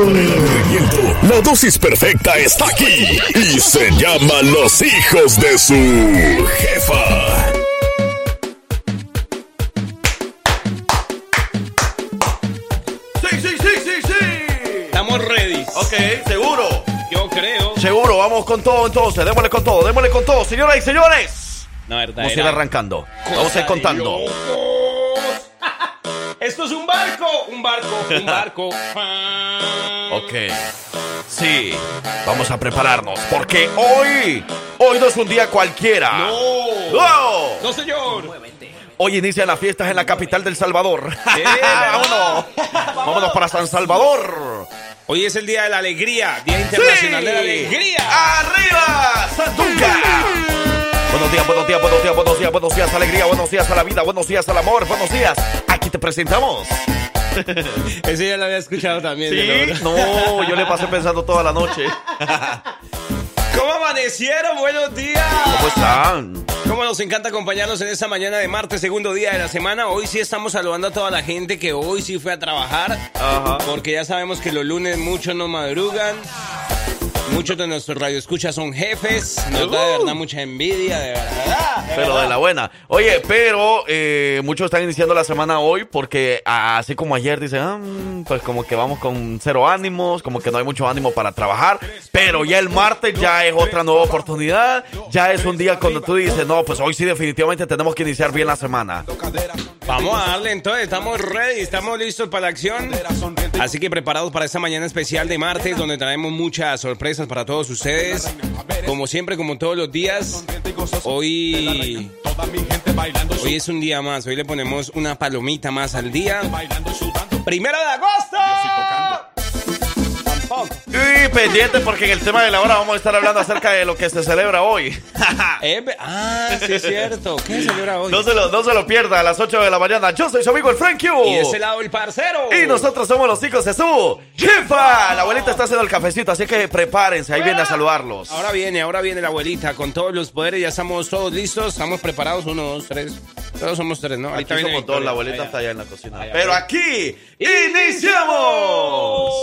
La dosis perfecta está aquí y se llama Los hijos de su jefa. Sí, sí, sí, sí, sí. Estamos ready. Ok, seguro. Yo creo. Seguro, vamos con todo entonces. Démosle con todo, démosle con todo. Señoras y señores. No, verdad. Vamos a ir arrancando. Vamos a ir contando. Esto es un barco. Un barco. Un barco. Ok. Sí, vamos a prepararnos porque hoy, hoy no es un día cualquiera. No. No, señor. Hoy inician las fiestas en la capital del Salvador. Vámonos. Vámonos para San Salvador. Hoy es el Día de la Alegría. Día Internacional de la Alegría. ¡Arriba! ¡Santunga! Buenos días, buenos días, buenos días, buenos días, buenos días, alegría, buenos días a la vida, buenos días al amor, buenos días. Aquí te presentamos. Ese ya lo había escuchado también. No, yo le pasé pensando toda la noche. ¿Cómo amanecieron? Buenos días. ¿Cómo están? Cómo nos encanta acompañarnos en esta mañana de martes, segundo día de la semana. Hoy sí estamos saludando a toda la gente que hoy sí fue a trabajar. Ajá. Porque ya sabemos que los lunes muchos no madrugan. Muchos de nuestros radioescuchas son jefes. Nos da de verdad mucha envidia, de verdad. Pero de la buena. Oye, pero eh, muchos están iniciando la semana hoy porque así como ayer dicen, ah, mm, pues como que vamos con cero ánimos, como que no hay mucho ánimo para trabajar. Pero ya el martes ya es otra nueva oportunidad. Ya es un día cuando tú dices, no, pues hoy sí definitivamente tenemos que iniciar bien la semana. Vamos a darle entonces, estamos ready, estamos listos para la acción. Así que preparados para esta mañana especial de martes, donde traemos muchas sorpresas para todos ustedes. Como siempre, como todos los días, hoy, hoy es un día más. Hoy le ponemos una palomita más al día. Primero de agosto. Y pendiente porque en el tema de la hora vamos a estar hablando acerca de lo que se celebra hoy. Eh, ah, sí es cierto. ¿Qué se celebra hoy? No se lo, no se lo pierda a las 8 de la mañana. Yo soy su amigo el Frank Q. Y de ese lado el parcero. Y nosotros somos los hijos de su jefa. La abuelita está haciendo el cafecito, así que prepárense. Ahí viene a saludarlos. Ahora viene, ahora viene la abuelita con todos los poderes. Ya estamos todos listos, estamos preparados. Uno, dos, tres. Todos somos tres, ¿no? Aquí Ahorita viene somos todos, la abuelita Allá. está allá en la cocina. Allá. Pero aquí iniciamos.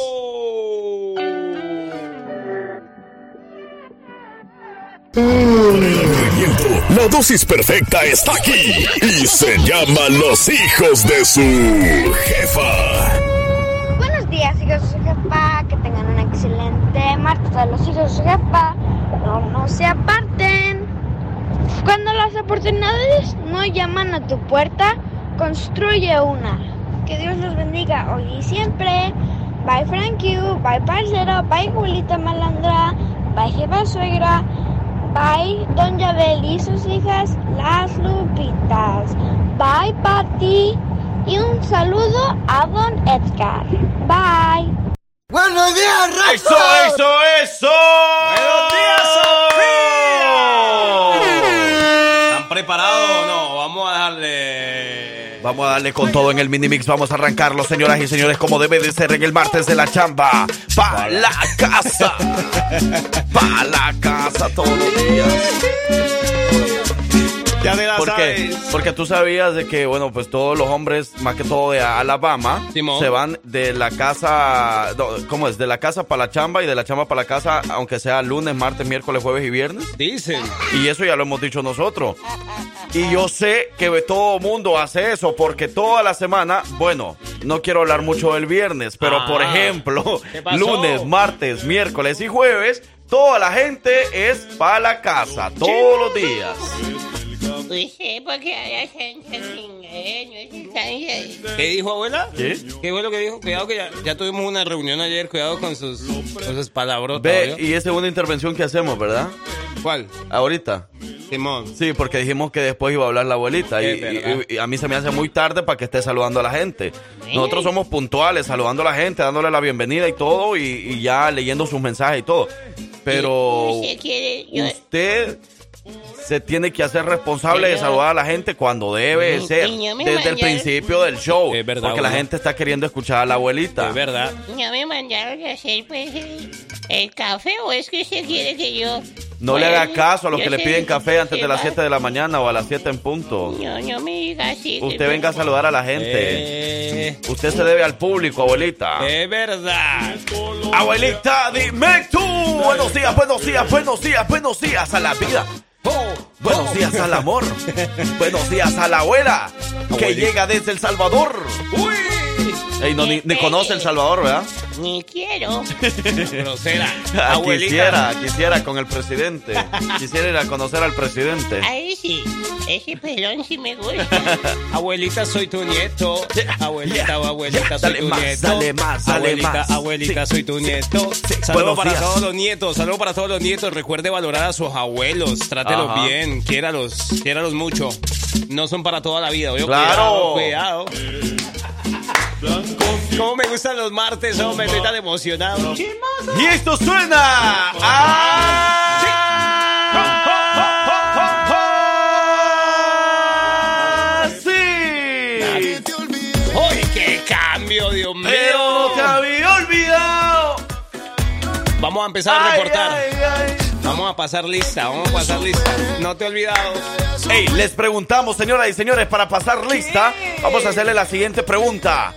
La dosis perfecta está aquí y se llama Los hijos de su jefa. Buenos días, hijos de su jefa. Que tengan un excelente martes a los hijos de su jefa. No, se aparten. Cuando las oportunidades no llaman a tu puerta, construye una. Que Dios los bendiga hoy y siempre. Bye, Frank you. Bye, parcero. Bye, Julita Malandra. Bye, jefa suegra. Bye, Don Yabel y sus hijas, las Lupitas. Bye, Patty. Y un saludo a Don Edgar. Bye. ¡Buenos días, Rafa! ¡Eso, eso, eso! ¡Buenos días, Vamos a darle con todo en el mini mix. Vamos a arrancarlo, señoras y señores, como debe de ser en el martes de la chamba. Pa' la casa. Pa' la casa todos los días. Ya te la ¿Por qué? sabes. Porque tú sabías de que, bueno, pues todos los hombres, más que todo de Alabama, Simón. se van de la casa, no, ¿cómo es? De la casa para la chamba y de la chamba para la casa, aunque sea lunes, martes, miércoles, jueves y viernes. Dicen. Y eso ya lo hemos dicho nosotros. Y yo sé que todo mundo hace eso porque toda la semana, bueno, no quiero hablar mucho del viernes, pero Ah. por ejemplo, ¿Qué pasó? lunes, martes, miércoles y jueves, toda la gente es para la casa, todos los días. Pues sí, porque ahora gente sin ingenio, ¿Qué dijo abuela? ¿Qué? ¿Qué fue lo que dijo? Cuidado que ya, ya tuvimos una reunión ayer. Cuidado con sus, con sus palabrotas. Ve, y esa es una intervención que hacemos, ¿verdad? ¿Cuál? Ahorita. Simón. Sí, porque dijimos que después iba a hablar la abuelita. Y, a mí se me hace muy tarde para que esté saludando a la gente. Nosotros somos puntuales, saludando a la gente, dándole la bienvenida y todo, y, y ya leyendo sus mensajes y todo. Pero Usted quiere, yo, usted se tiene que hacer responsable de saludar a la gente cuando debe ser. Desde el principio del show. Es verdad, porque la gente está queriendo escuchar a la abuelita. Es verdad. no me mandaron a hacer pues el, café o es que usted quiere que yo No le haga caso a los que le piden café antes de las que 7 de la mañana o a las 7 en punto. No, no me digas así. Usted venga a saludar a la gente. Eh, Usted se debe al público, abuelita. es verdad. Abuelita, dime tú. Buenos días, buenos días, buenos días, buenos días a la vida. Oh, Buenos días al amor. Buenos días a la abuela que llega desde El Salvador. Uy, Ey, no, ni, ni conoce El Salvador, ¿verdad? Ni quiero. grosera. Ah, Abuelita. Quisiera, quisiera con el presidente. Quisiera ir a conocer al presidente. Ahí sí. Ese pelón sí me gusta. Abuelita, soy tu nieto. Abuelita, yeah, abuelita, yeah. soy Dale tu más, nieto. dale más, dale abuelita, más. abuelita, Sí. soy tu nieto. Buenos Saludos para días. todos los nietos, saludos para todos los nietos. Recuerde valorar a sus abuelos, trátelos Ajá. bien, quiéralos, quiéralos mucho. No son para toda la vida. Claro. Cuidado, cuidado. ¿Cómo me gustan los martes, hombre? Estoy tan emocionado. Y esto suena así. ¡Uy, qué cambio, Dios mío! Pero te había olvidado. Vamos a empezar a Ay, reportar. ay, ay. Vamos a pasar lista, vamos a pasar lista. No te he olvidado. Ey, les preguntamos, señoras y señores, para pasar lista, vamos a hacerle la siguiente pregunta.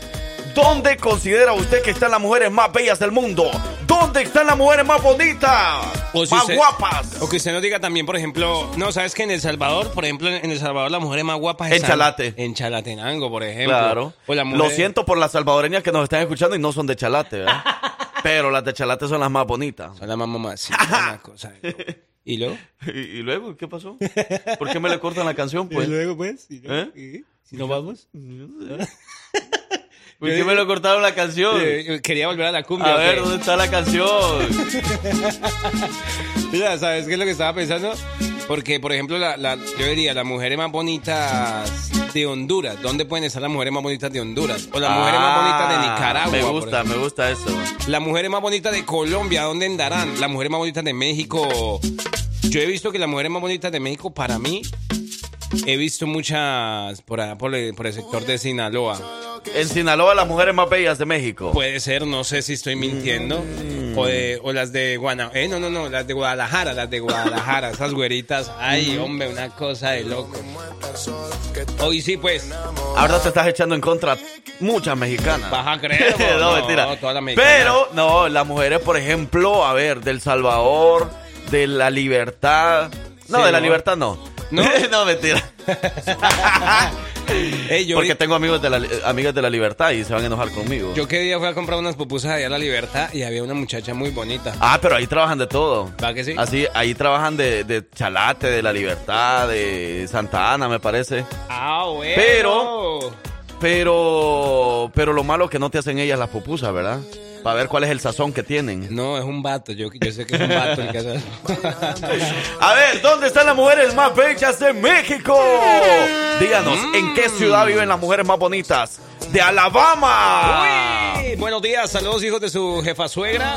¿Dónde considera usted que están las mujeres más bellas del mundo? ¿Dónde están las mujeres más bonitas? O si más usted- guapas. O que usted nos diga también, por ejemplo, no, sabes que en El Salvador, por ejemplo, en El Salvador las mujeres más guapas En están Chalate. En Chalatenango, por ejemplo. Claro. O la mujer- Lo siento por las salvadoreñas que nos están escuchando y no son de Chalate, ¿verdad? Pero las de Chalate son las más bonitas. Son las más loco. ¿Y luego? ¿Y, y luego qué pasó? ¿Por qué me le cortan la canción, pues? luego, pues? ¿Y luego? ¿Si nos vamos? ¿Por qué me le cortaron la canción? Eh, quería volver a la cumbia. A ¿o ver? ¿dónde está la canción? Mira, ¿sabes qué es lo que estaba pensando? Porque, por ejemplo, la, la- yo diría, las mujeres más bonitas de Honduras. ¿Dónde pueden estar las mujeres más bonitas de Honduras? O las mujeres más bonitas de Ah, Nicaragua. Me gusta, me gusta eso. Las mujeres más bonitas de Colombia, ¿dónde andarán? Las mujeres más bonitas de México. Yo he visto que las mujeres más bonitas de México, para mí, he visto muchas por, allá, por, el, por el sector de Sinaloa. En Sinaloa, las mujeres más bellas de México. Puede ser, no sé si estoy mintiendo. O, de- o las de Guana, eh, no, no, no, las de Guadalajara, las de Guadalajara, esas güeritas. Ay, hombre, una cosa de loco. Hoy sí, pues, Ahora te estás echando en contra muchas mexicanas. vas a creer. no, no, mentira. todas las mexicanas. Pero, no, las mujeres, por ejemplo, a ver, del Salvador, de la libertad. No, Sí, de la ¿no? libertad no. ¿No? no, mentira. Ey, yo, Porque tengo amigos de la, eh, amigas de la libertad y se van a enojar conmigo. yo qué día fui a comprar unas pupusas allá a La Libertad y había una muchacha muy bonita. Ah, pero ahí trabajan de todo. ¿Va que sí? Así, ahí trabajan de, de Chalate, de La Libertad, de Santa Ana, me parece. Ah, bueno. Pero- Pero, pero lo malo es que no te hacen ellas las pupusas, ¿verdad? Para ver cuál es el sazón que tienen. No, es un vato. Yo, yo sé que es un vato el que hace. A ver, ¿dónde están las mujeres más bellas de México? Díganos, ¿en qué ciudad viven las mujeres más bonitas? De Alabama. Uy, buenos días, saludos hijos de su jefa suegra.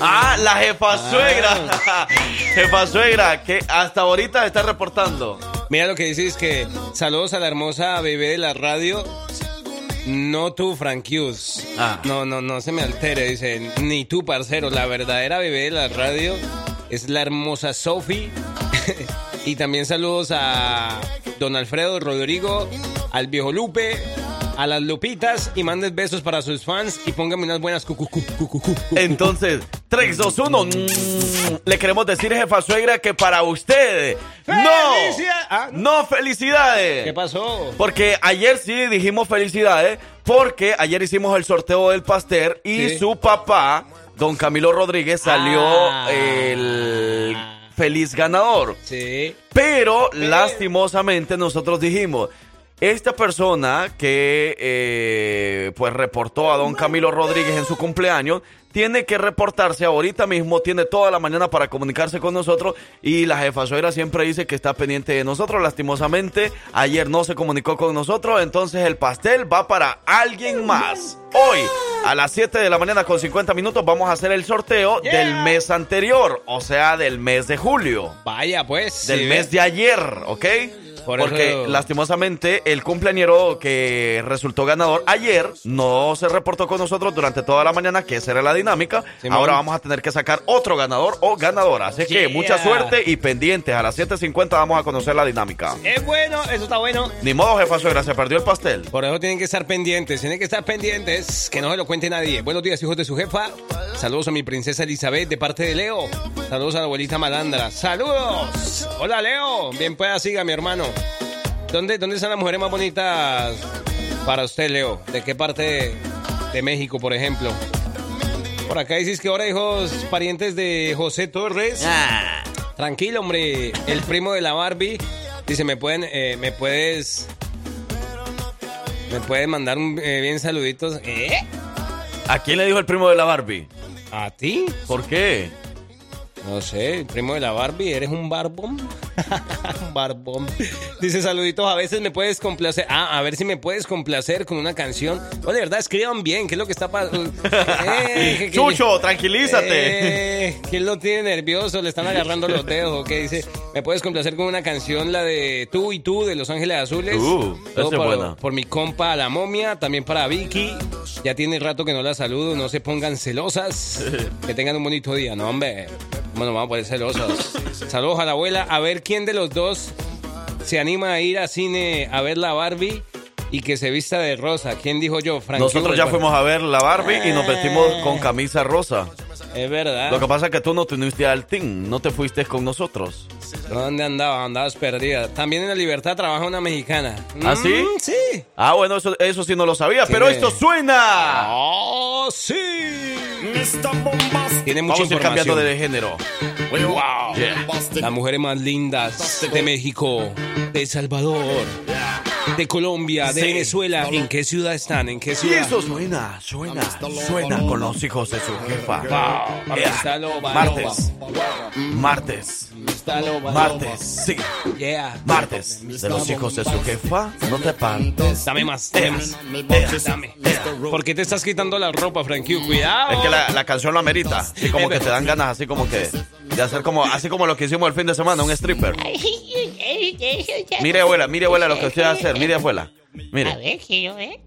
Ah, la jefa suegra. jefa suegra, que hasta ahorita está reportando. Mira lo que dice es que saludos a la hermosa bebé de la radio. No tú, Frank Hughes. Ah. No, no, no se me altere, dice. Ni tú, parcero. La verdadera bebé de la radio es la hermosa Sophie. y también saludos a don Alfredo Rodrigo, al viejo Lupe, a las Lupitas. Y mandes besos para sus fans y póngame unas buenas cucu. Entonces, 3, 2, 1. mm, Le queremos decir, jefa suegra, que para usted. ¡No! Ah, no. ¡No felicidades! ¿Qué pasó? Porque ayer sí dijimos felicidades, porque ayer hicimos el sorteo del pastel y Sí. su papá, don Camilo Rodríguez, salió Ah. el feliz ganador. Sí. Pero lastimosamente nosotros dijimos, esta persona que eh, pues reportó a don Camilo Rodríguez en su cumpleaños, tiene que reportarse ahorita mismo, tiene toda la mañana para comunicarse con nosotros y la jefa suegra siempre dice que está pendiente de nosotros. Lastimosamente, ayer no se comunicó con nosotros, entonces el pastel va para alguien más. Hoy, a las 7 de la mañana con 50 minutos, vamos a hacer el sorteo Yeah. del mes anterior, o sea, del mes de julio Vaya, pues. del sí, mes de ayer, ¿ok? Por porque eso- lastimosamente el cumpleañero que resultó ganador ayer no se reportó con nosotros durante toda la mañana, que esa era la dinámica. Ahora vamos a tener que sacar otro ganador o ganadora. Así que mucha suerte y pendientes. A las 7.50 vamos a conocer la dinámica. Es bueno, eso está bueno. Ni modo, jefa suegra, se perdió el pastel. Por eso tienen que estar pendientes, tienen que estar pendientes, que no se lo cuente nadie. Buenos días, hijos de su jefa. Saludos a mi princesa Elizabeth de parte de Leo. Saludos a la abuelita Malandra. ¡Saludos! Hola, Leo. Bien pueda, siga, mi hermano. ¿Dónde, ¿Dónde están las mujeres más bonitas para usted, Leo? ¿De qué parte de México, por ejemplo? Por acá dices que ahora hijos parientes de José Torres. Tranquilo, hombre. El primo de la Barbie dice, ¿me pueden, eh, me puedes, me puedes mandar un eh, bien saluditos? ¿Eh? ¿A quién le dijo el primo de la Barbie? ¿A ti? ¿Por qué? No sé, el primo de la Barbie, ¿eres un barbón? barbón. Dice, saluditos, a veces me puedes complacer. Ah, a ver si me puedes complacer con una canción. Oh, de verdad, escriban bien, ¿qué es lo que está pasando? Eh, Chucho, tranquilízate. Eh, ¿Quién lo tiene nervioso? Le están agarrando los dedos. ¿o qué? Dice, ¿me puedes complacer con una canción, la de Tú y Tú, de Los Ángeles Azules? Uh, Todo por, buena. por mi compa, la momia, también para Vicky. Ya tiene rato que no la saludo, no se pongan celosas. Que tengan un bonito día, no, hombre. Bueno, vamos a poner celosas. Saludos a la abuela. A ver quién de los dos se anima a ir a cine a ver la Barbie y que se vista de rosa. ¿Quién dijo yo? Frank Nosotros ya fuimos a ver la Barbie y nos vestimos con camisa rosa. Es verdad. Lo que pasa es que tú no te uniste al team, no te fuiste con nosotros. ¿Dónde andaba? Andabas perdida. También en la libertad trabaja una mexicana. ¿Ah, sí? Mm, sí. Ah, bueno, eso, eso sí no lo sabía, pero esto suena. ¡Oh, sí! Tiene mucha Vamos a ir cambiando de género. ¡Wow! Yeah. Las mujeres más lindas de México, de El Salvador, de Colombia, de Sí. Venezuela. ¿En qué ciudad están? ¿En qué Y ciudad? eso suena, suena, suena con los hijos de su jefa. Wow, Yeah. Martes, martes, martes, sí, Yeah. martes de los hijos de su jefa. No te partes. Dame más, dame más. Dame. ¿Por qué te estás quitando la ropa, Frankie? Cuidado. Es que la, la canción lo amerita. Y como que te dan ganas así como que de hacer como así como lo que hicimos el fin de semana, un stripper. Mire abuela, mire abuela lo que usted va a hacer, mire abuela. A Mire, ver, quiero ver.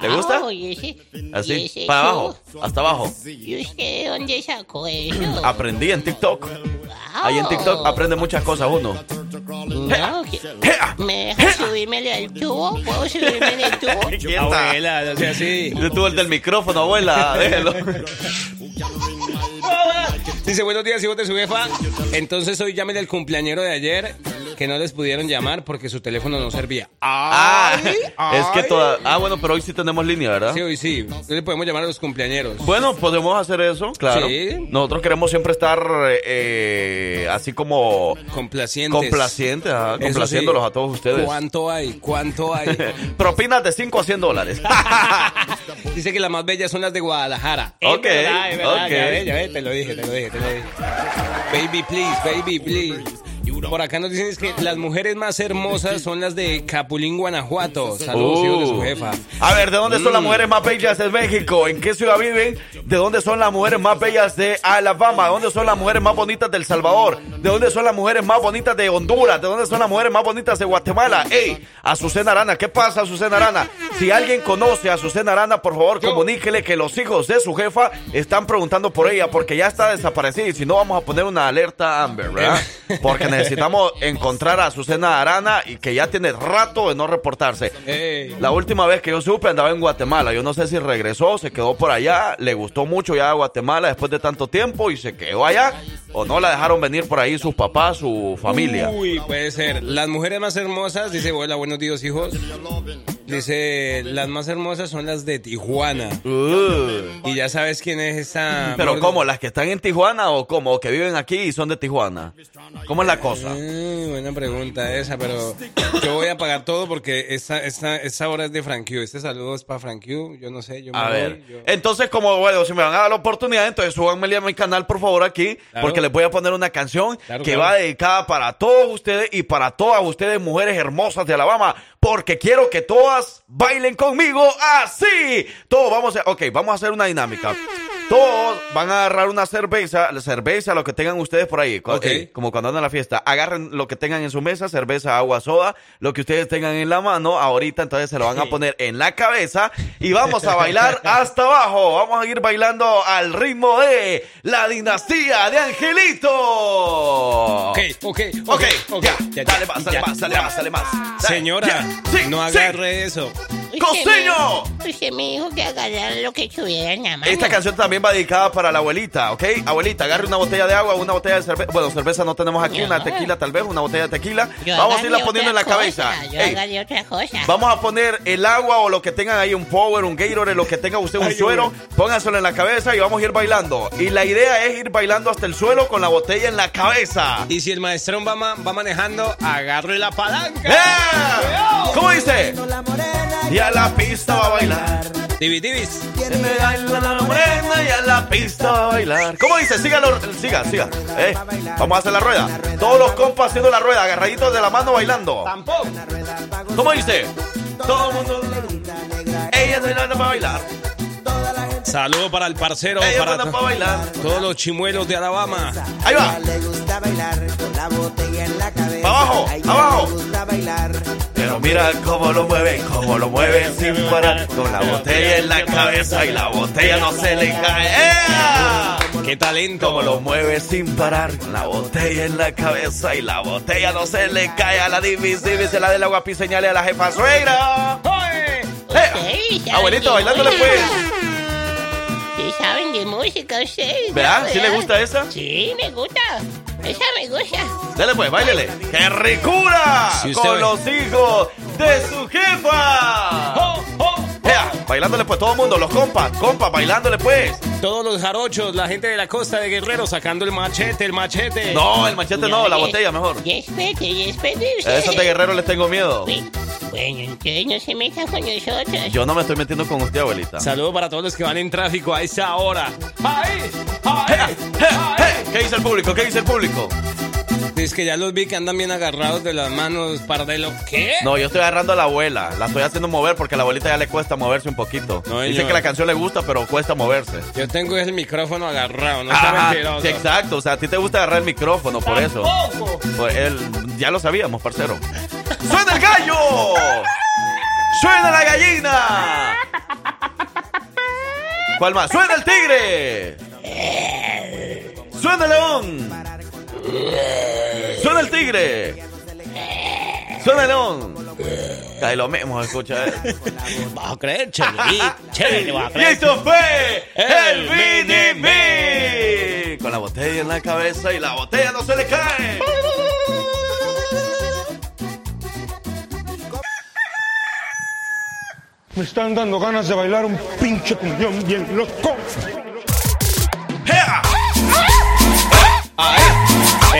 ¿le gusta? Wow, y ese- y Así, ese para show. abajo, hasta abajo. ¿Y usted de dónde sacó eso? Aprendí en TikTok. Ahí en TikTok aprende muchas cosas uno. ¿Me deja subirme al tubo? ¿Puedo subirme el tubo? Quieta. Abuela, no sea así. Yo tuve el del micrófono, abuela, déjelo. Dice, buenos días, hijos de su jefa. Entonces hoy llámenle al cumpleañero de ayer que no les pudieron llamar porque su teléfono no servía. Ah, es que toda... Ah, bueno, pero hoy sí tenemos línea, ¿verdad? Sí, hoy sí. Hoy le podemos llamar a los cumpleañeros. Bueno, podemos hacer eso, claro. Sí. Nosotros queremos siempre estar eh, así como Complacientes. complacientes, ajá, complaciéndolos sí. a todos ustedes. ¿Cuánto hay? ¿Cuánto hay? Propinas de 5 a 100 dólares. Dice que las más bellas son las de Guadalajara. Ok, Es verdad, es verdad. ok. Ya ves, ya ves, te lo dije, te lo dije, te lo dije. Baby, please, baby, please. Por acá nos dicen que las mujeres más hermosas son las de Capulín, Guanajuato. Saludos, hijos de su Uh. jefa. A ver, ¿de dónde son las Mm. mujeres más bellas de México? ¿En qué ciudad viven? ¿De dónde son las mujeres más bellas de Alabama? ¿De dónde son las mujeres más bonitas del Salvador? ¿De dónde son las mujeres más bonitas de Honduras? ¿De dónde son las mujeres más bonitas de Guatemala? ¡Ey! Azucena Arana, ¿qué pasa, Azucena Arana? Si alguien conoce a Azucena Arana, por favor, comuníquele que los hijos de su jefa están preguntando por ella porque ya está desaparecida y si no, vamos a poner una alerta Amber, ¿verdad? Porque necesitamos encontrar a Azucena Arana y que ya tiene rato de no reportarse. La última vez que yo supe andaba en Guatemala. Yo no sé si regresó, se quedó por allá, le gustó mucho ya a Guatemala después de tanto tiempo y se quedó allá. O no la dejaron venir por ahí sus papás, su familia. Uy, puede ser. Las mujeres más hermosas, dice, hola, buenos días, hijos. Dice, las más hermosas son las de Tijuana. Uh. Y ya sabes quién es esa... Pero gorda- ¿cómo? ¿Las que están en Tijuana o cómo? ¿O que viven aquí y son de Tijuana? ¿Cómo es la cosa? Mm, buena pregunta esa, pero yo voy a pagar todo porque esta, esta, esta hora es de Frank Q. Este saludo es para Frank Q. Yo no sé, yo me A voy, ver, yo- entonces como bueno, si me van a dar la oportunidad, entonces súbanmele a mi canal por favor aquí, Claro. porque les voy a poner una canción Claro, que claro. va dedicada para todos ustedes y para todas ustedes mujeres hermosas de Alabama, porque quiero que todas bailen conmigo así. Todos vamos a, ok, vamos a hacer una dinámica. Todos van a agarrar una cerveza, la cerveza, lo que tengan ustedes por ahí, eh, como cuando andan a la fiesta. Agarren lo que tengan en su mesa, cerveza, agua, soda, lo que ustedes tengan en la mano. Ahorita entonces se lo van a poner en la cabeza y vamos a bailar hasta abajo. Vamos a ir bailando al ritmo de la dinastía de Angelito. Ok, ok, Ok, ok, ya, ya, dale ya, más, dale más, dale más, dale más. Dale, Señora, ya, sí, no sí. agarre eso. ¡Costeño! Usted me dijo que agarrara lo que tuviera en la mano. Esta canción también va dedicada para la abuelita, ¿ok? Abuelita, agarre una botella de agua, una botella de cerveza. Bueno, cerveza no tenemos aquí, No. una tequila tal vez, una botella de tequila. Yo Vamos a irla poniendo en la cabeza. Yo Ey, agarré otra cosa. Vamos a poner el agua o lo que tengan ahí, un power, un Gatorade, lo que tenga usted, un suero, pónganselo en la cabeza y vamos a ir bailando. Y la idea es ir bailando hasta el suelo con la botella en la cabeza. Y si el maestrón va, ma- va manejando, agarre la palanca. ¡Eh! ¿Cómo dice? Y a la pista va a bailar. Divis, divis. Me baila la morena y a la pista va a bailar. ¿Cómo dice? Sígalo, siga, siga. Eh, vamos a hacer la rueda. Todos los compas haciendo la rueda, agarraditos de la mano bailando. Tampoco. ¿Cómo dice? Todo el mundo. Ella se va a bailar. Saludo para el parcero, Ella para bailar. todos los chimuelos de Alabama. Ahí va. Le gusta bailar con la botella en la cabeza. Abajo, abajo. Le gusta bailar. Pero mira cómo lo mueve, cómo lo mueve sin parar. Con la botella en la cabeza y la botella no se le cae. ¡Ea! ¡Qué talento! Como lo mueve sin parar, con la botella en la cabeza y la botella no se le cae a la divisible, se la del agua señale a la jefa suegra. ¡Eh! Saben Abuelito, bailándole pues. Sí saben de música ustedes. ¿Verdad? ¿Sí le gusta esa? Sí, me gusta. Esa me gusta. Dale pues, bailele. ¡Qué ricura! Usted Con ve- los hijos de su jefa. ¡Oh, Ea, bailándole pues todo el mundo, los compas, compas, bailándole pues. Todos los jarochos, la gente de la costa de Guerrero sacando el machete, el machete. No, el machete no, la Oye, botella mejor. Y espete, y espete A esos de guerrero les tengo miedo. Bueno, entonces no se metan con nosotros. Yo no me estoy metiendo con usted, abuelita. Saludo para todos los que van en tráfico a esa hora. ¡Ay! ¡Ay! ¡Ea! ¿Qué dice el público? ¿Qué dice el público? Es que ya los vi que andan bien agarrados de las manos, pardelo. ¿Qué? No, yo estoy agarrando a la abuela. La estoy haciendo mover porque a la abuelita ya le cuesta moverse un poquito. No, Dice que la canción le gusta, pero cuesta moverse. Yo tengo el micrófono agarrado, no mentiroso. sí, exacto. O sea, a ti te gusta agarrar el micrófono, por eso. Tampoco. Pues él, ya lo sabíamos, parcero. ¡Suena el gallo! ¡Suena la gallina! ¿Cuál más? ¡Suena el tigre! ¡Suena el león! ¡Suena el tigre! ¡Suena el león! Ahí lo mismo, escucha. eh. Vas a creer, vas a Y esto fue el Me. Con la botella en la cabeza y la botella no se le cae. Me están dando ganas de bailar un pinche cumbión bien loco. ¡Ea!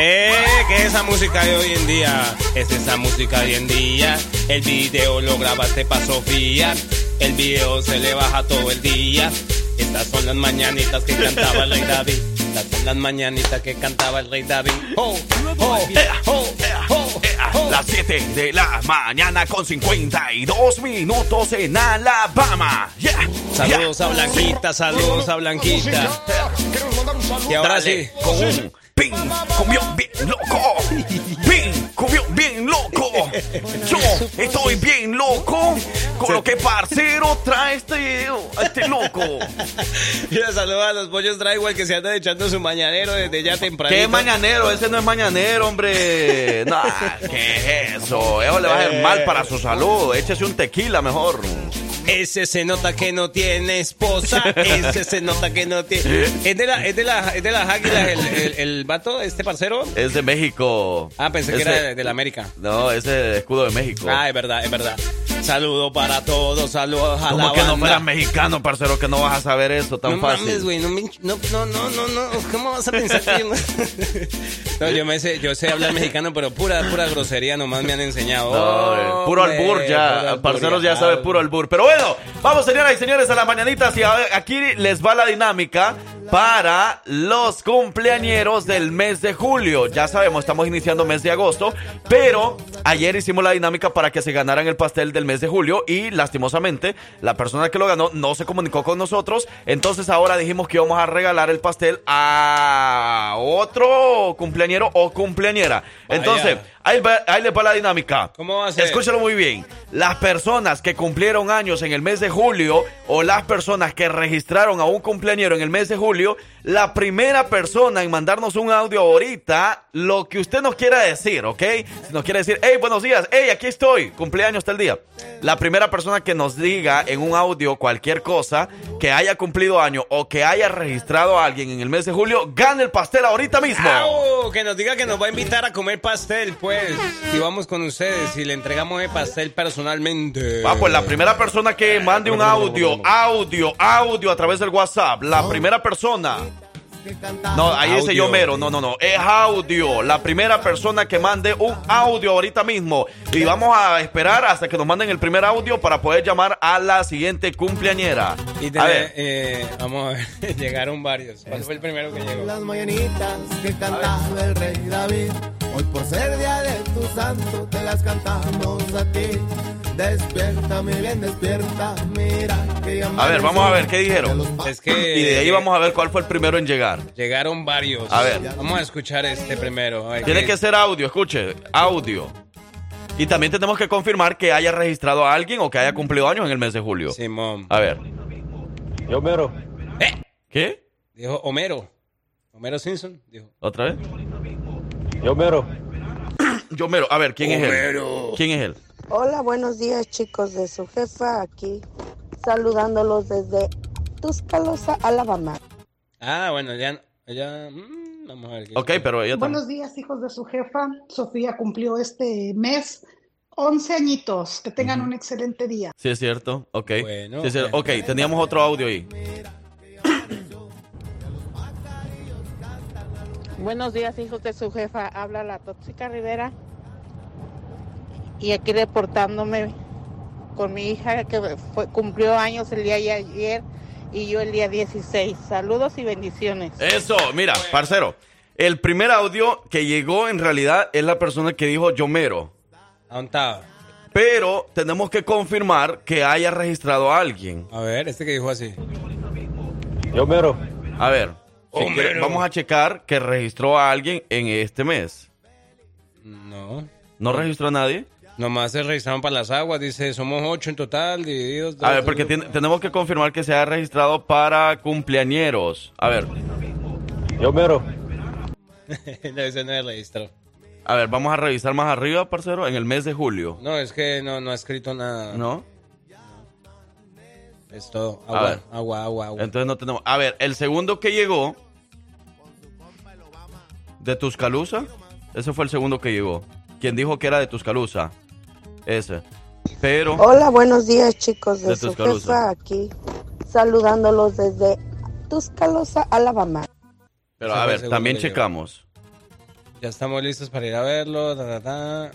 Eh, que esa música de hoy en día es esa música de hoy en día. El video lo grabaste pa' Sofía. El video se le baja todo el día. Estas son las mañanitas que cantaba el rey David. Estas son las mañanitas que cantaba el rey David. Oh, oh, oh, oh, oh. Las 7 de la mañana con 52 minutos en Alabama. Yeah. Saludos Yeah. a Blanquita, saludos a Blanquita. Y ahora Dale, sí, con un pin cumbión bien loco. Pin cumbión bien loco. Yo estoy bien loco con lo que parcero trae este, este loco. Mira, saludos a los pollos Drywall que se andan echando su mañanero desde ya temprano. ¿Qué mañanero? Ese no es mañanero, hombre. No, ¿qué es eso? Eso le va a hacer mal para su salud. Échese un tequila mejor. Ese se nota que no tiene esposa. Ese se nota que no tiene. Es de la, es de la, es de las águilas el, el, el vato, este parcero. Es de México. Ah, pensé que era de, de la América. No, ese es escudo de México. Ah, es verdad, es verdad. Saludo para todos, saludos a Como la que no banda. fueras mexicano, parcero, que no vas a saber eso tan no fácil. mames, güey, no, me hinch- no, no, no, no, no, ¿cómo vas a pensar que yo no? No, yo me sé, yo sé hablar mexicano, pero pura, pura grosería nomás me han enseñado. No, puro albur ya. albur, Parceros ya sabe puro albur. Pero bueno, vamos señoras y señores, a las mañanitas y a- aquí les va la dinámica para los cumpleañeros del mes de julio. Ya sabemos, estamos iniciando mes de agosto, pero ayer hicimos la dinámica para que se ganaran el pastel del mes de julio y lastimosamente la persona que lo ganó no se comunicó con nosotros, entonces ahora dijimos que íbamos a regalar el pastel a otro cumpleañero o cumpleañera. Entonces, Vaya. Ahí, va- ahí les va la dinámica. ¿Cómo va a ser? Escúchalo muy bien. Las personas que cumplieron años en el mes de julio o las personas que registraron a un cumpleañero en el mes de julio, la primera persona en mandarnos un audio ahorita, lo que usted nos quiera decir, ¿ok? Si nos quiere decir, hey, buenos días, hey, aquí estoy, cumpleaños tal día. La primera persona que nos diga en un audio cualquier cosa que haya cumplido año o que haya registrado a alguien en el mes de julio, gana el pastel ahorita mismo. ¡Au! Que nos diga que nos va a invitar a comer pastel, pues. Y vamos con ustedes y le entregamos el pastel personalmente. Va, pues la primera persona que mande un audio, audio, audio a través del WhatsApp, la primera persona. No, ahí dice yo mero, no, no, no, es audio. La primera persona que mande un audio ahorita mismo. Y vamos a esperar hasta que nos manden el primer audio para poder llamar a la siguiente cumpleañera. Y A ver, eh, vamos a ver, llegaron varios. ¿Cuál fue el primero que llegó? Las mañanitas que cantaba el rey David. Hoy por ser día de tu santo te las cantamos a ti. Despierta, mi bien, despierta. Mira que ya a ver, vamos a ver qué dijeron. Es que Y de ahí vamos a ver cuál fue el primero en llegar. Llegaron varios. A ver. Vamos a escuchar este primero. Tiene que ser audio, escuche, audio. Y también tenemos que confirmar que haya registrado a alguien o que haya cumplido años en el mes de julio. Simón. A ver. Yo mero. ¿Qué? Dijo Homero. Homero Simpson. Dijo. ¿Otra vez? Yo mero. Yo mero. A ver, ¿quién es él? ¿Quién es él? Hola, buenos días chicos de su jefa aquí, saludándolos desde Tuscaloosa, Alabama. Ah, bueno, ya. ya mm, vamos a ver. qué- Ok, pero ella también. Buenos días, hijos de su jefa. Sofía cumplió este mes 11 añitos. Que tengan un excelente día. Sí, es cierto. Ok. Bueno, Sí, es cierto. Ok, teníamos otro audio ahí. Buenos días, hijos de su jefa. Habla la tóxica Rivera. Y aquí reportándome con mi hija que fue, cumplió años el día de ayer y yo el día 16. Saludos y bendiciones. Eso, mira, parcero. El primer audio que llegó en realidad es la persona que dijo yo mero. ¿A dónde estaba? Pero tenemos que confirmar que haya registrado a alguien. A ver, este que dijo así. Yo mero. A ver, si Oh, quiere, mero. vamos a checar que registró a alguien en este mes. No. ¿No registró a nadie? Nomás se registraron para las aguas. Dice, somos ocho en total, divididos. A ver, porque tiene- tenemos que confirmar que se ha registrado para cumpleañeros. A ver, Yo mero. no, ese no es registro. a ver, vamos a revisar más arriba, parcero, en el mes de julio. No, es que no, no ha escrito nada. ¿No? Es todo. A Agua, ver. agua, agua, agua. Entonces no tenemos. A ver, el segundo que llegó. De Tuscaloosa. Ese fue el segundo que llegó. Quien dijo que era de Tuscaloosa. Ese. Pero. Hola, buenos días chicos de, De su Tuscaloosa. jefa aquí, saludándolos desde Tuscaloosa, Alabama. Pero a el ver, también checamos. Ya estamos listos para ir a verlo. ta, ta, ta.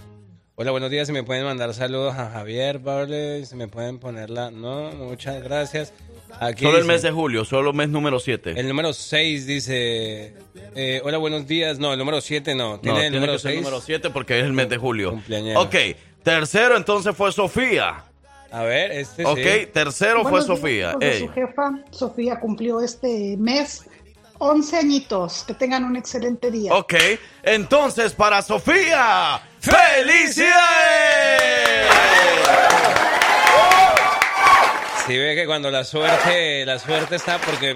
Hola, buenos días. Si me pueden mandar saludos a Javier, ¿vale? Si me pueden ponerla. No, muchas gracias. Aquí Solo el dice- mes de julio, solo el mes número 7. El número 6 dice. eh, hola, buenos días. No, el número 7 no. No, Tiene el tiene número que ser el 6. número 7 porque es el mes de julio. Cumpleañera. Ok, tercero entonces fue Sofía. A ver, este Ok, sí. tercero fue días, Sofía. de su jefa. Sofía cumplió este mes 11 añitos. Que tengan un excelente día. Ok, entonces para Sofía, ¡felicidades! Sí ve que cuando la suerte, la suerte está porque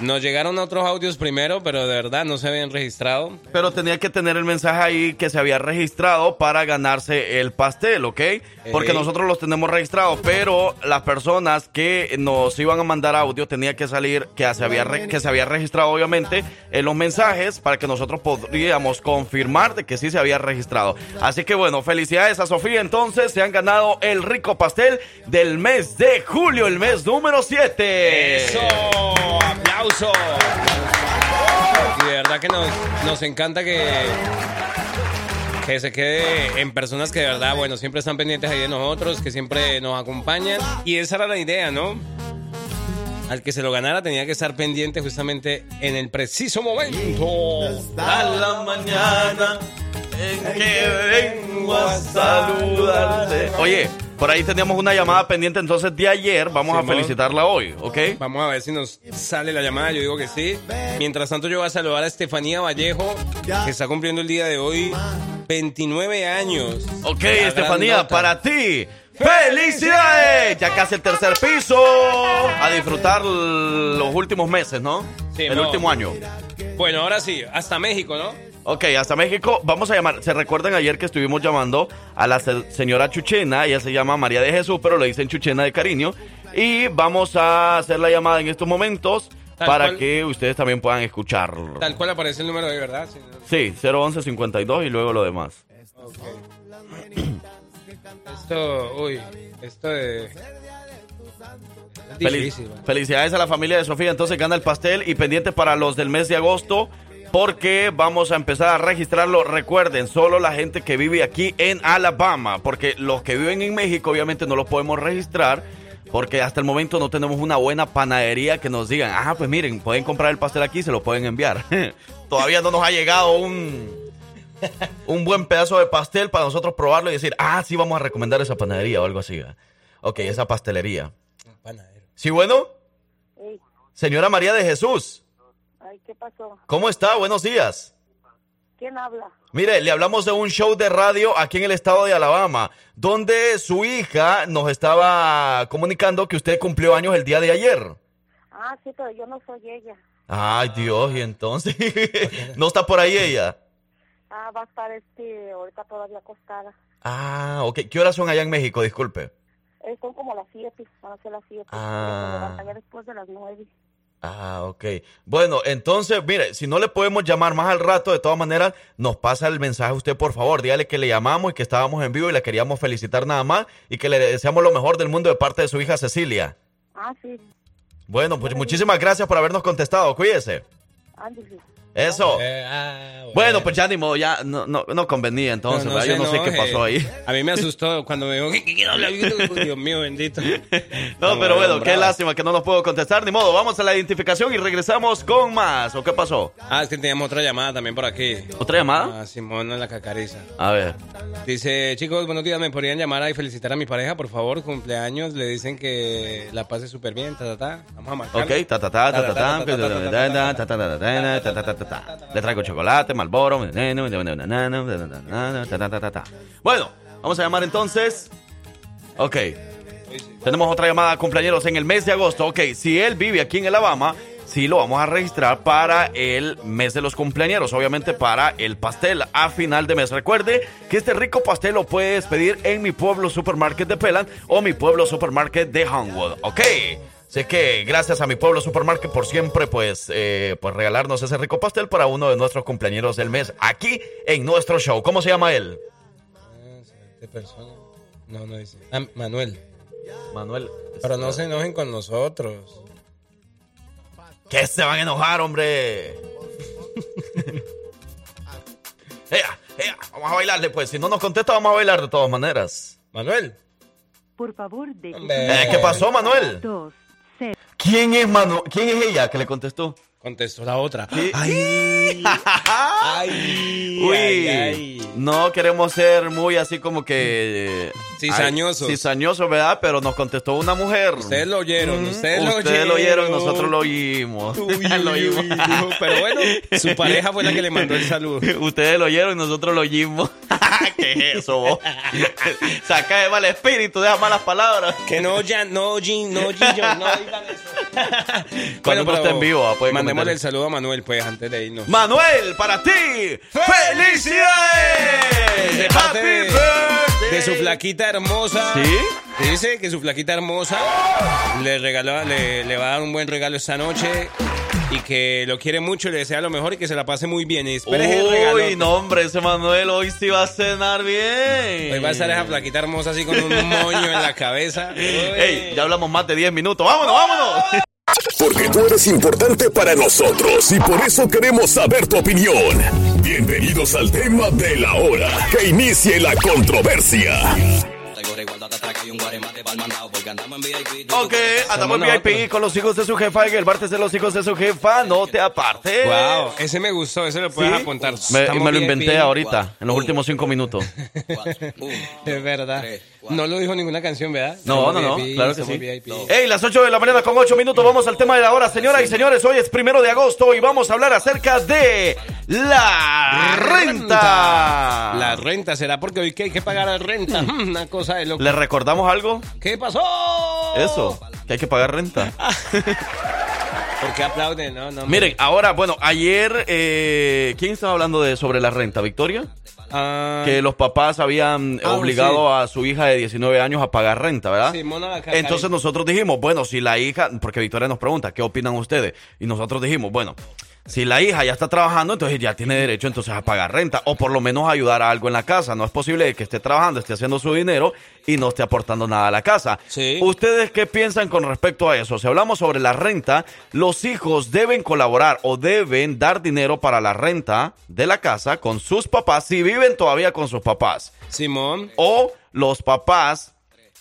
nos llegaron otros audios primero, pero de verdad no se habían registrado. Pero tenía que tener el mensaje ahí que se había registrado para ganarse el pastel, ¿ok? Porque nosotros los tenemos registrados, pero las personas que nos iban a mandar audio tenía que salir que se había, que se había registrado, obviamente, en los mensajes para que nosotros podríamos confirmar de que sí se había registrado. Así que bueno, felicidades a Sofía. Entonces se han ganado el rico pastel del mes de julio, el mes número 7. ¡Eso! Y de verdad que nos, nos encanta que, Que se quede en personas que de verdad, bueno, siempre están pendientes ahí de nosotros, que siempre nos acompañan. Y esa era la idea, ¿no? Al que se lo ganara tenía que estar pendiente justamente en el preciso momento. A la mañana en que vengo a saludarte. Oye, por ahí teníamos una llamada pendiente entonces de ayer. Vamos a felicitarla hoy, ¿ok? Vamos a ver si nos sale la llamada. Yo digo que sí. Mientras tanto, yo voy a saludar a Estefanía Vallejo, que está cumpliendo el día de hoy 29 años. Ok, Estefanía, para ti. ¡Felicidades! Ya casi el tercer piso. A disfrutar los últimos meses, ¿no? Sí, el mo. último año. Bueno, ahora sí, hasta México, ¿no? Ok, hasta México. Vamos a llamar. ¿Se recuerdan ayer que estuvimos llamando a la se- señora Chuchena? Ella se llama María de Jesús, pero le dicen Chuchena de cariño. Y vamos a hacer la llamada en estos momentos Tal para cual. que ustedes también puedan escuchar. Tal cual aparece el número de verdad. sí, ¿no? Sí, 011 52 y luego lo demás. Esto, uy, esto. Es felicidades a la familia de Sofía. Entonces gana el pastel y pendiente para los del mes de agosto. Porque vamos a empezar a registrarlo. Recuerden, solo la gente que vive aquí en Alabama. Porque los que viven en México, obviamente, no los podemos registrar. Porque hasta el momento no tenemos una buena panadería que nos digan, ah, pues miren, pueden comprar el pastel aquí y se lo pueden enviar. Todavía no nos ha llegado un, un buen pedazo de pastel para nosotros probarlo y decir, ah, sí, vamos a recomendar esa panadería o algo así. Ok, esa pastelería. Panadero. Sí, bueno. Señora María de Jesús, Ay, ¿qué pasó? ¿cómo está? Buenos días. ¿Quién habla? Mire, le hablamos de un show de radio aquí en el estado de Alabama, donde su hija nos estaba comunicando que usted cumplió años el día de ayer. Ah, sí, pero yo no soy ella. Ay, Dios, y entonces, ¿no está por ahí ella? Ah, va a estar este, ahorita todavía acostada. Ah, ok. ¿Qué horas son allá en México? Disculpe. Eh, son como las siete, van a ser las siete. Ah. Se levanta ya después de las nueve. Ah, ok. Bueno, entonces, mire, si no le podemos llamar más al rato, de todas maneras, nos pasa el mensaje usted, por favor. Dígale que le llamamos y que estábamos en vivo y le queríamos felicitar nada más y que le deseamos lo mejor del mundo de parte de su hija Cecilia. Ah, sí, Bueno, pues muchísimas gracias por habernos contestado. Cuídese. ándale. Eso. Eh, ah, Bueno, pues ya ni modo, ya no, no, no convenía entonces, No, no ¿verdad? yo no sé qué pasó ahí. A mí me asustó cuando me dijo, "¿Qué- quién habla? Dios mío, bendito. No, pero bueno, qué lástima que no nos puedo contestar, ni modo. Vamos a la identificación y regresamos con más. ¿O qué pasó? Ah, es que teníamos otra llamada también por aquí. ¿Otra llamada? Ah, Simón la cacariza. A ver. Dice, chicos, buenos días, ¿me podrían llamar y felicitar a mi pareja, por favor? Cumpleaños, le dicen que la pase súper bien, ta, ta, ta. Vamos a marcar. Ok, ta ta ta ta ta ta ta ta ta ta ta ta ta ta ta ta. Le traigo chocolate, Malboro. Bueno, vamos a llamar entonces. Ok. Tenemos otra llamada, cumpleaños, en el mes de agosto. Ok, si él vive aquí en Alabama, sí lo vamos a registrar para el mes de los cumpleaños, obviamente para el pastel a final de mes. Recuerde que este rico pastel lo puedes pedir en mi pueblo supermarket de Pelan o mi pueblo supermarket de Homewood. Ok. Así que gracias a mi pueblo supermarket por siempre pues, eh, pues regalarnos ese rico pastel para uno de nuestros cumpleaños del mes aquí en nuestro show. ¿Cómo se llama él? ¿Qué persona? No, no dice. Ah, Manuel. Manuel. Pero no se enojen con nosotros. ¿Qué se van a enojar, hombre? ea, ea, vamos a bailarle, pues. Si no nos contesta, vamos a bailar de todas maneras. Manuel. Por favor, de Eh, ¿Qué pasó, Manuel? Dos, ¿Quién es Manuel? ¿Quién es ella que le contestó? Contestó la otra. Ay, ay, Uy, ay, ay. no queremos ser muy así como que... eh, Cizañosos. ay, Cizañosos, ¿verdad? Pero nos contestó una mujer. Ustedes lo oyeron, ustedes lo Ustedes lo oyeron, oyeron. nosotros lo oímos. Uy, Lo uy, oímos. uy, pero bueno, su pareja fue la que le mandó el saludo. Ustedes lo oyeron y nosotros lo oímos. ¿Qué es eso? vos? Saca de mal espíritu, deja malas palabras. Que no oyan, no oyen, no oyen, no digan eso. Cuando uno está en vivo, ah, pueden Mandémosle comentar. el saludo a Manuel, pues, antes de irnos. Manuel, para ti, felicidades. De parte Happy de, birthday. de su flaquita hermosa. ¿Sí? Dice que su flaquita hermosa le regaló, le, le va a dar un buen regalo esta noche y que lo quiere mucho, le desea lo mejor y que se la pase muy bien. Y el. Uy, no, hombre, ese Manuel hoy sí va a cenar bien. Hoy va a estar esa flaquita hermosa así con un moño en la cabeza. Ey, ya hablamos más de 10 minutos. ¡Vámonos, vámonos! porque tú eres importante para nosotros y por eso queremos saber tu opinión. Bienvenidos al tema de la hora, que inicie la controversia. Ok, andamos en VIP con los hijos de su jefa en el martes de los hijos de su jefa. No te apartes. Wow, ese me gustó, ese lo puedes ¿Sí? apuntar. Me, me lo VIP. inventé ahorita, en los últimos cinco minutos. Es verdad. No lo dijo ninguna canción, ¿verdad? No, no, no, VIP, claro que sí. Las 8 de la mañana con 8 minutos, vamos al tema de la hora, señoras y señores. Hoy es primero de agosto y vamos a hablar acerca de la renta. La renta, ¿será porque hoy que hay que pagar la renta? Una cosa de loco. ¿Le recordamos algo? ¿Qué pasó? Eso, que hay que pagar renta. ¿Por qué aplauden? No, no. Miren, ahora, bueno, ayer, eh, ¿quién estaba hablando de sobre la renta? ¿Victoria? Ah, Que los papás habían Ah, obligado a su hija de 19 años a pagar renta, ¿verdad? La Cacarí. Entonces nosotros dijimos, bueno, si la hija, porque Victoria nos pregunta, ¿qué opinan ustedes? Y nosotros dijimos, bueno, si la hija ya está trabajando, entonces ya tiene derecho entonces a pagar renta o por lo menos ayudar a algo en la casa. No es posible que esté trabajando, esté haciendo su dinero y no esté aportando nada a la casa. ¿Ustedes qué piensan con respecto a eso? Si hablamos sobre la renta, los hijos deben colaborar o deben dar dinero para la renta de la casa con sus papás si viven todavía con sus papás. Simón. O los papás,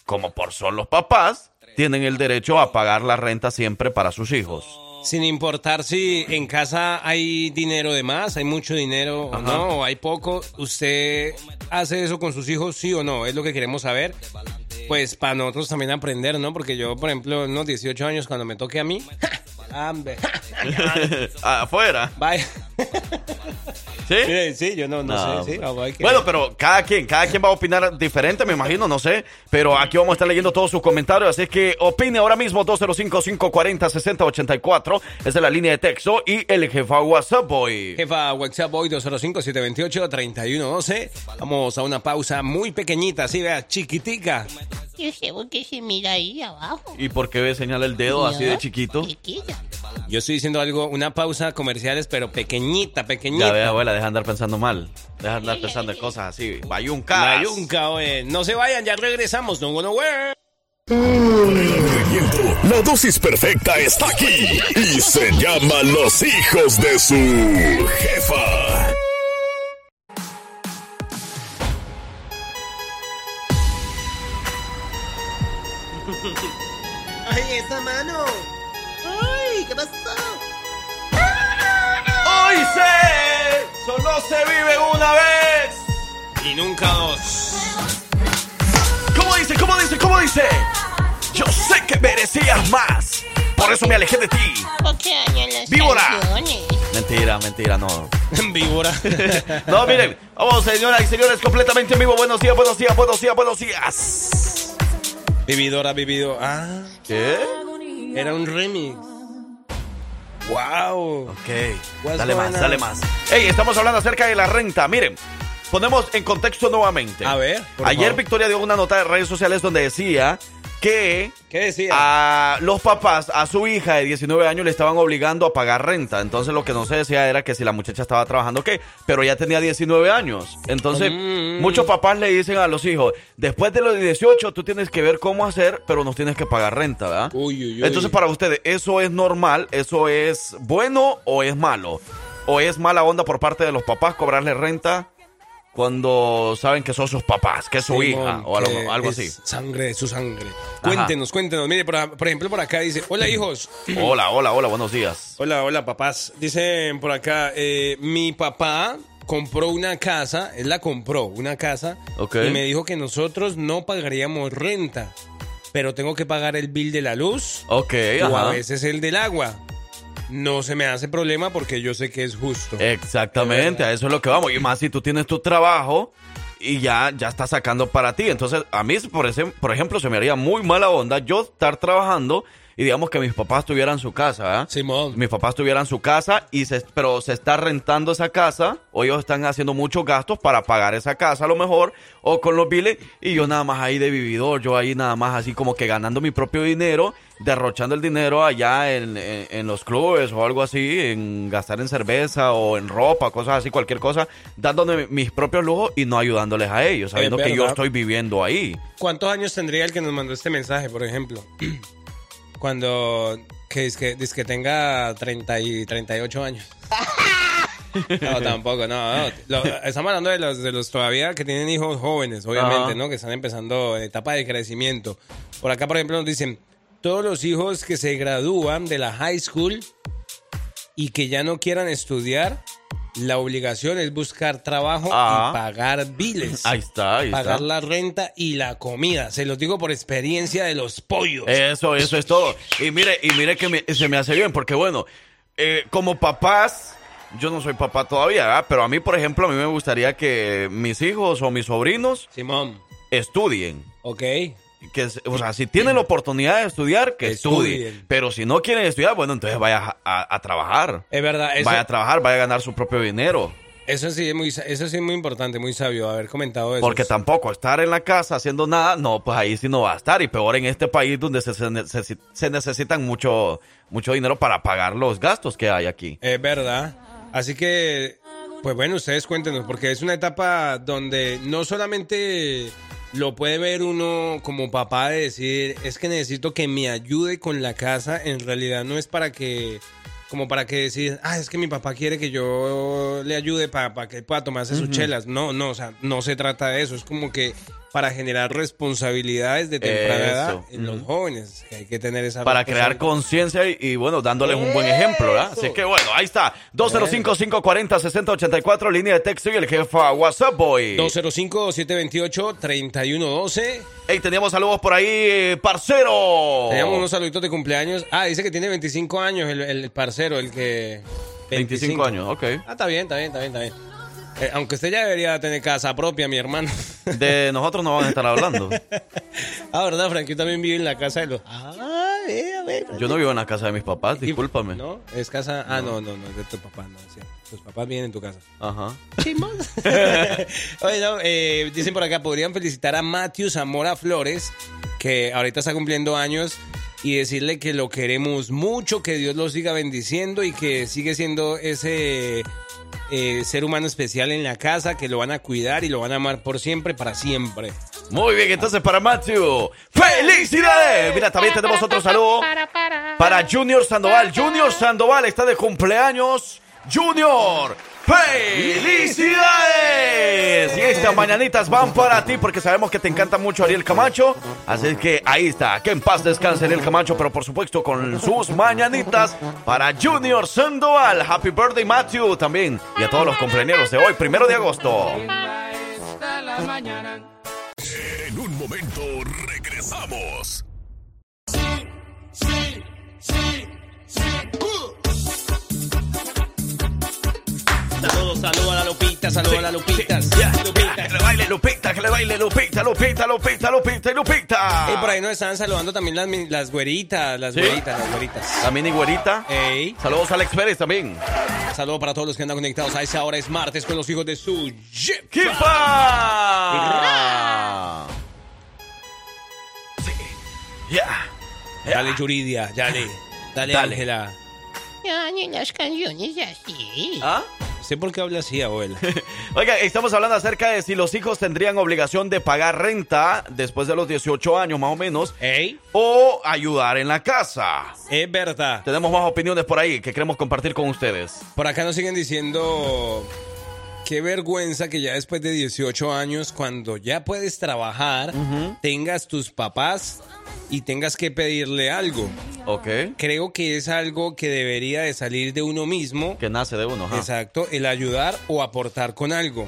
como por son los papás, tienen el derecho a pagar la renta siempre para sus hijos. Sin importar si en casa hay dinero de más, hay mucho dinero o no, o hay poco, ¿usted hace eso con sus hijos, sí o no? Es lo que queremos saber. Pues para nosotros también aprender, ¿no? Porque yo, por ejemplo, en unos 18 años, cuando me toque a mí, hambre. Afuera. Vaya. ¿Sí? Sí, yo no, no, No, sé, sí. vamos, que- Bueno, pero cada quien, cada quien va a opinar diferente, me imagino, no sé. Pero aquí vamos a estar leyendo todos sus comentarios, así que opine ahora mismo 205-540-6084. Esa es la línea de texto y el jefa WhatsApp Boy. Jefa, WhatsApp hoy 205-728-3112. Vamos a una pausa muy pequeñita, así vea, chiquitica. Yo sé por qué se mira ahí abajo. ¿Y por qué señala el dedo así de chiquito? Yo estoy diciendo algo, una pausa comerciales, pero pequeñita, pequeñita. Ya ve, abuela, deja de andar pensando mal. Deja de andar pensando en cosas así. Bayunca. La yunca, oye. No se vayan, ya regresamos. No, no. La dosis perfecta está aquí y se llama Los hijos de su jefa. ¡Ay, esa mano! ¡Ay, qué pasó! Hoy sé, solo se vive una vez. Y nunca dos. ¿Cómo dice? ¿Cómo dice? ¿Cómo dice? Yo sé que merecías más. Por eso me alejé de ti. ¿Por qué dañan las ¡Víbora! Mentira, mentira, no. Víbora. no, miren. Vamos, señoras y señores, completamente en vivo. Buenos días, buenos días, buenos días, buenos días. Vividora, vivido. Ah. ¿Qué? Era un remix. Wow. Ok. Dale más, dale más. Ey, estamos hablando acerca de la renta. Miren, ponemos en contexto nuevamente. A ver, por Ayer favor. Victoria dio una nota de redes sociales donde decía que ¿Qué decía? a los papás, a su hija de 19 años le estaban obligando a pagar renta. Entonces lo que no se decía era que si la muchacha estaba trabajando, ¿qué? Pero ya tenía 19 años. Entonces Mm. muchos papás le dicen a los hijos, después de los 18 tú tienes que ver cómo hacer, pero nos tienes que pagar renta, ¿verdad? Uy, uy, uy. Entonces para ustedes, ¿eso es normal? ¿Eso es bueno o es malo? ¿O es mala onda por parte de los papás cobrarle renta cuando saben que son sus papás, que es su hija o algo, así? Sangre de su sangre. Ajá. Cuéntenos, cuéntenos. Mire, por, por ejemplo, por acá dice: Hola, hijos. Hola, hola, hola, buenos días. Hola, hola, papás. Dicen por acá: eh, Mi papá compró una casa, él la compró, una casa, Ok. y me dijo que nosotros no pagaríamos renta, pero tengo que pagar el bill de la luz Ok, o a ajá. veces el del agua. No se me hace problema porque yo sé que es justo. Exactamente, a eso es lo que vamos. Y más si tú tienes tu trabajo y ya, ya estás sacando para ti. Entonces, a mí, por, ese- por ejemplo, se me haría muy mala onda yo estar trabajando y digamos que mis papás tuvieran su casa, ¿verdad? Simón. Mis papás tuvieran su casa, y se, pero se está rentando esa casa, o ellos están haciendo muchos gastos para pagar esa casa a lo mejor, o con los biles, y yo nada más ahí de vividor, yo ahí nada más así como que ganando mi propio dinero, derrochando el dinero allá en, en- en los clubes o algo así, en gastar en cerveza o en ropa, cosas así, cualquier cosa, dándome mis propios lujos y no ayudándoles a ellos, sabiendo que yo estoy viviendo ahí. ¿Cuántos años tendría el que nos mandó este mensaje, por ejemplo? Cuando Que es que, dice que tenga 30 y 38 años. No, tampoco, no. no. Lo- estamos hablando de los, de los todavía que tienen hijos jóvenes, obviamente. ¿no? Que están empezando en etapa de crecimiento. Por acá, por ejemplo, nos dicen, todos los hijos que se gradúan de la high school y que ya no quieran estudiar, la obligación es buscar trabajo Ah. y pagar biles. Ahí está, ahí pagar está. la renta y la comida. Se los digo por experiencia de los pollos. Eso, eso es todo. Y mire, y mire que me- se me hace bien, porque bueno, eh, como papás, yo no soy papá todavía, ¿verdad? pero a mí, por ejemplo, a mí me gustaría que mis hijos o mis sobrinos Simón. estudien. Ok. Que, o sea, si tienen la oportunidad de estudiar, que. Estudien. Pero si no quieren estudiar, bueno, entonces vaya a, a- a trabajar. Es verdad. Eso, Vaya a trabajar, vaya a ganar su propio dinero. eso sí es muy, eso sí es muy importante, muy sabio haber comentado eso. Porque tampoco estar en la casa haciendo nada, no, pues ahí sí no va a estar. Y peor en este país donde se, se, se necesitan mucho, mucho dinero para pagar los gastos que hay aquí. Es verdad. Así que, pues bueno, ustedes cuéntenos, porque es una etapa donde no solamente lo puede ver uno como papá de decir, es que necesito que me ayude con la casa, en realidad no es para que, como para que decir, ah, es que mi papá quiere que yo le ayude para que él pueda tomarse sus chelas. No, no, o sea, no se trata de eso, es como que para generar responsabilidades de temprana Eso. edad en los jóvenes, que hay que tener esa Para crear conciencia y, y, bueno, dándoles un buen ejemplo, ¿verdad? Así que bueno, ahí está. 205-540-6084, línea de texto y el jefa WhatsApp Boy. 205-728-3112. Hey, teníamos saludos por ahí, eh, parcero. Teníamos unos saluditos de cumpleaños. Ah, dice que tiene 25 años el, el parcero, el que... 25 años, ok. Ah, está bien, está bien, está bien, está bien. Eh, aunque usted ya debería tener casa propia, mi hermano. De nosotros no van a estar hablando. ah, ¿verdad, Frank? Yo también vivo en la casa de los... Ah, vea, vea. Yo no vivo en la casa de mis papás, discúlpame. ¿No? Es casa... Ah, no, no, no, es de tu papá, no. sí. Tus papás viven en tu casa. Ajá. Oye, no, eh, dicen por acá, podrían felicitar a Matthew Zamora Flores, que ahorita está cumpliendo años, y decirle que lo queremos mucho, que Dios lo siga bendiciendo y que sigue siendo ese eh, ser humano especial en la casa, que lo van a cuidar y lo van a amar por siempre, para siempre. Muy bien, entonces para Matthew, ¡felicidades! Mira, también tenemos otro saludo para Junior Sandoval. Junior Sandoval está de cumpleaños. Junior, ¡felicidades! Y estas mañanitas van para ti porque sabemos que te encanta mucho Ariel Camacho. Así que ahí está, que en paz descanse Ariel Camacho, pero por supuesto con sus mañanitas para Junior Sandoval. Happy birthday, Matthew, también. Y a todos los cumpleaños de hoy, primero de agosto. En un momento regresamos. Saludos, saludos a la Lupita, saludos a la Lupita. Que le baile Lupita, que le baile Lupita, Lupita, Lupita, Lupita y Lupita. Y por ahí nos estaban saludando también las, las güeritas, las ¿Sí? güeritas, las güeritas. La mini güerita. Ey. Saludos a Alex Pérez también. Saludos para todos los que andan conectados a esa hora. Es martes con los hijos de su jeep. ¡Kipa! Sí. Ya. Dale, Yuridia, dale. Dale, Dale. Ángela. Ya, ni las canciones así. ¿Ah? Sé por qué habla así, abuela. Oiga, estamos hablando acerca de si los hijos tendrían obligación de pagar renta después de los 18 años más o menos. ¿Ey? O ayudar en la casa. Es verdad. Tenemos más opiniones por ahí que queremos compartir con ustedes. Por acá nos siguen diciendo... Qué vergüenza que ya después de 18 años, cuando ya puedes trabajar, tengas tus papás y tengas que pedirle algo. Ok. Creo que es algo que debería de salir de uno mismo. Que nace de uno, ajá. Exacto, el ayudar o aportar con algo.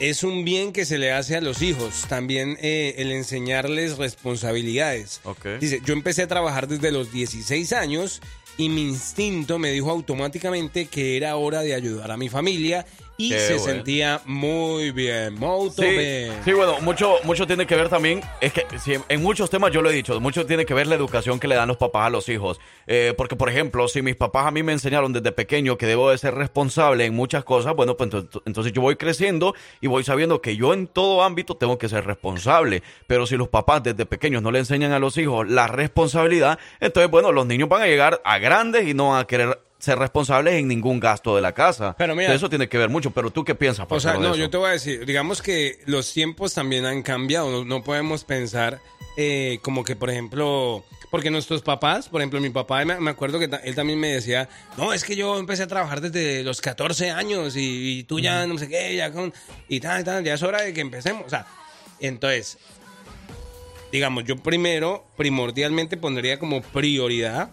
Es un bien que se le hace a los hijos. También eh, el enseñarles responsabilidades. Ok. Dice, yo empecé a trabajar desde los 16 años y mi instinto me dijo automáticamente que era hora de ayudar a mi familia y Qué se bueno. sentía muy bien, Sí, bien. sí, bueno, mucho, mucho tiene que ver también, es que en muchos temas yo lo he dicho, mucho tiene que ver la educación que le dan los papás a los hijos. Eh, porque, por ejemplo, si mis papás a mí me enseñaron desde pequeño que debo de ser responsable en muchas cosas, bueno, pues ento- entonces yo voy creciendo y voy sabiendo que yo en todo ámbito tengo que ser responsable. Pero si los papás desde pequeños no le enseñan a los hijos la responsabilidad, entonces, bueno, los niños van a llegar a grandes y no van a querer ser responsables en ningún gasto de la casa. Pero mira- eso tiene que ver mucho. Pero tú qué piensas, O sea, no, yo te voy a decir, digamos que los tiempos también han cambiado, no, no podemos pensar eh, como que, por ejemplo, porque nuestros papás, por ejemplo, mi papá, me, acuerdo que él también me decía, no, es que yo empecé a trabajar desde los 14 años y, y tú ya no sé qué, ya con, y tal, tal, ya es hora de que empecemos. O sea, entonces, digamos, yo primero, primordialmente pondría como prioridad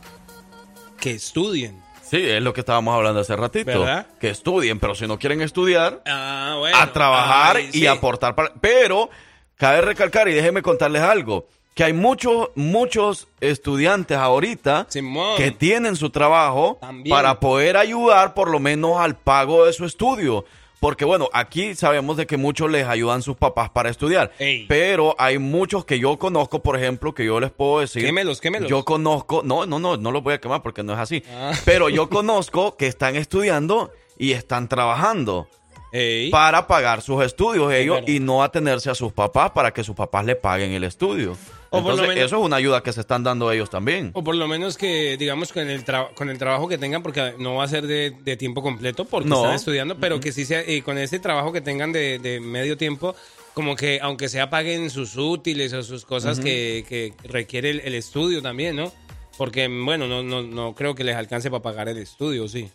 que estudien. Sí, es lo que estábamos hablando hace ratito. ¿Verdad? Que estudien, pero si no quieren estudiar, Ah, bueno. a trabajar Ay, y sí. aportar para... Pero cabe recalcar y déjenme contarles algo, que hay muchos, muchos estudiantes ahorita Simón. que tienen su trabajo También. para poder ayudar por lo menos al pago de su estudio. Porque bueno, aquí sabemos de que muchos les ayudan sus papás para estudiar. Ey. Pero hay muchos que yo conozco, por ejemplo, que yo les puedo decir. Quémelos, quémelos. Yo conozco, no, no, no, no los voy a quemar porque no es así. Ah. Pero yo conozco que están estudiando y están trabajando Ey. para pagar sus estudios ellos y no atenerse a sus papás para que sus papás le paguen el estudio. O por lo menos- eso es una ayuda que se están dando ellos también. O por lo menos que, digamos, con el, tra- con el trabajo que tengan, porque no va a ser de, de tiempo completo porque No. están estudiando, pero que sí sea, eh, con ese trabajo que tengan de, de medio tiempo, como que aunque sea paguen sus útiles o sus cosas que, que requiere el, el estudio también, ¿no? Porque, bueno, no, no, no creo que les alcance para pagar el estudio, sí.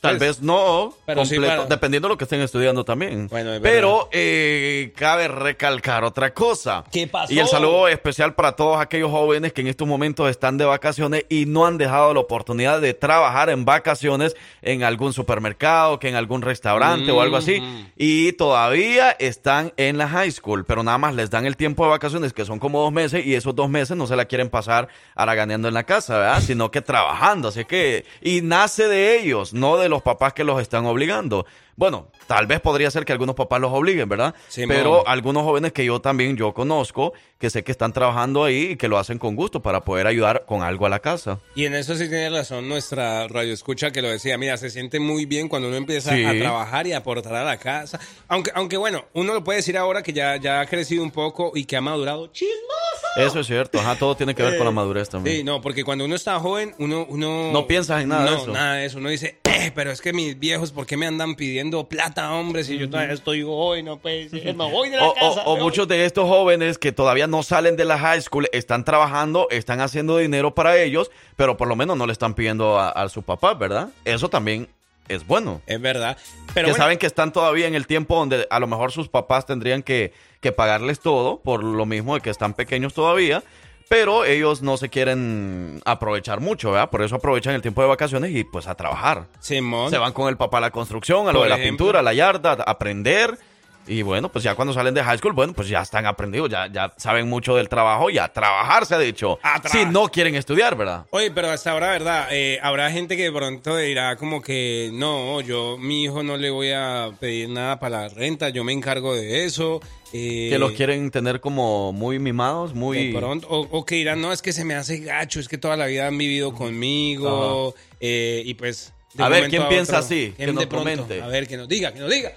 Tal Pues, vez no, pero sí completo, para- dependiendo de lo que estén estudiando también. Bueno, pero eh, cabe recalcar otra cosa. ¿Qué pasó? Y el saludo especial para todos aquellos jóvenes que en estos momentos están de vacaciones y no han dejado la oportunidad de trabajar en vacaciones en algún supermercado, que en algún restaurante o algo así. Mm. Y todavía están en la high school, pero nada más les dan el tiempo de vacaciones, que son como dos meses, y esos dos meses no se la quieren pasar haraganeando en la casa, ¿verdad? Sino que trabajando. Así que, y nace de ellos, no de los papás que los están obligando. Bueno, tal vez podría ser que algunos papás los obliguen, ¿verdad? Simón. Pero algunos jóvenes que yo también yo conozco, que sé que están trabajando ahí y que lo hacen con gusto para poder ayudar con algo a la casa. Y en eso sí tiene razón nuestra radio escucha que lo decía, mira, se siente muy bien cuando uno empieza Sí. a trabajar y a aportar a la casa. Aunque, aunque bueno, uno lo puede decir ahora que ya, ya ha crecido un poco y que ha madurado. ¡Chismoso! Eso es cierto, ajá, todo tiene que ver con la madurez también. Sí, no, porque cuando uno está joven, uno... uno No piensas en nada de no, eso. nada de eso. Uno dice, eh, pero es que mis viejos, ¿por qué me andan pidiendo plata, hombre? Si yo todavía estoy joven, no puede ser, me voy de la O, casa. o me voy". muchos de estos jóvenes que todavía no salen de la high school están trabajando, están haciendo dinero para ellos, pero por lo menos no le están pidiendo a, a su papá, ¿verdad? Eso también es bueno. Es verdad. Pero que bueno, saben que están todavía en el tiempo donde a lo mejor sus papás tendrían que, que pagarles todo, por lo mismo de que están pequeños todavía, pero ellos no se quieren aprovechar mucho, ¿verdad? Por eso aprovechan el tiempo de vacaciones y pues a trabajar. Simón. Se van con el papá a la construcción, a lo Por de la pintura, a la yarda, a aprender. Y bueno, pues ya cuando salen de high school, bueno, pues ya están aprendidos, ya, ya saben mucho del trabajo y a trabajar se ha dicho. Si no quieren estudiar, ¿verdad? Oye, pero hasta ahora, ¿verdad? Eh, habrá gente que de pronto dirá como que no, yo, mi hijo no le voy a pedir nada para la renta, yo me encargo de eso. eh, que los quieren tener como muy mimados, muy... pronto, o, o que dirán, no, es que se me hace gacho, es que toda la vida han vivido conmigo. eh, y pues. A ver, ¿quién piensa así? ¿quién Que nos comente. A ver, que nos diga, que nos diga.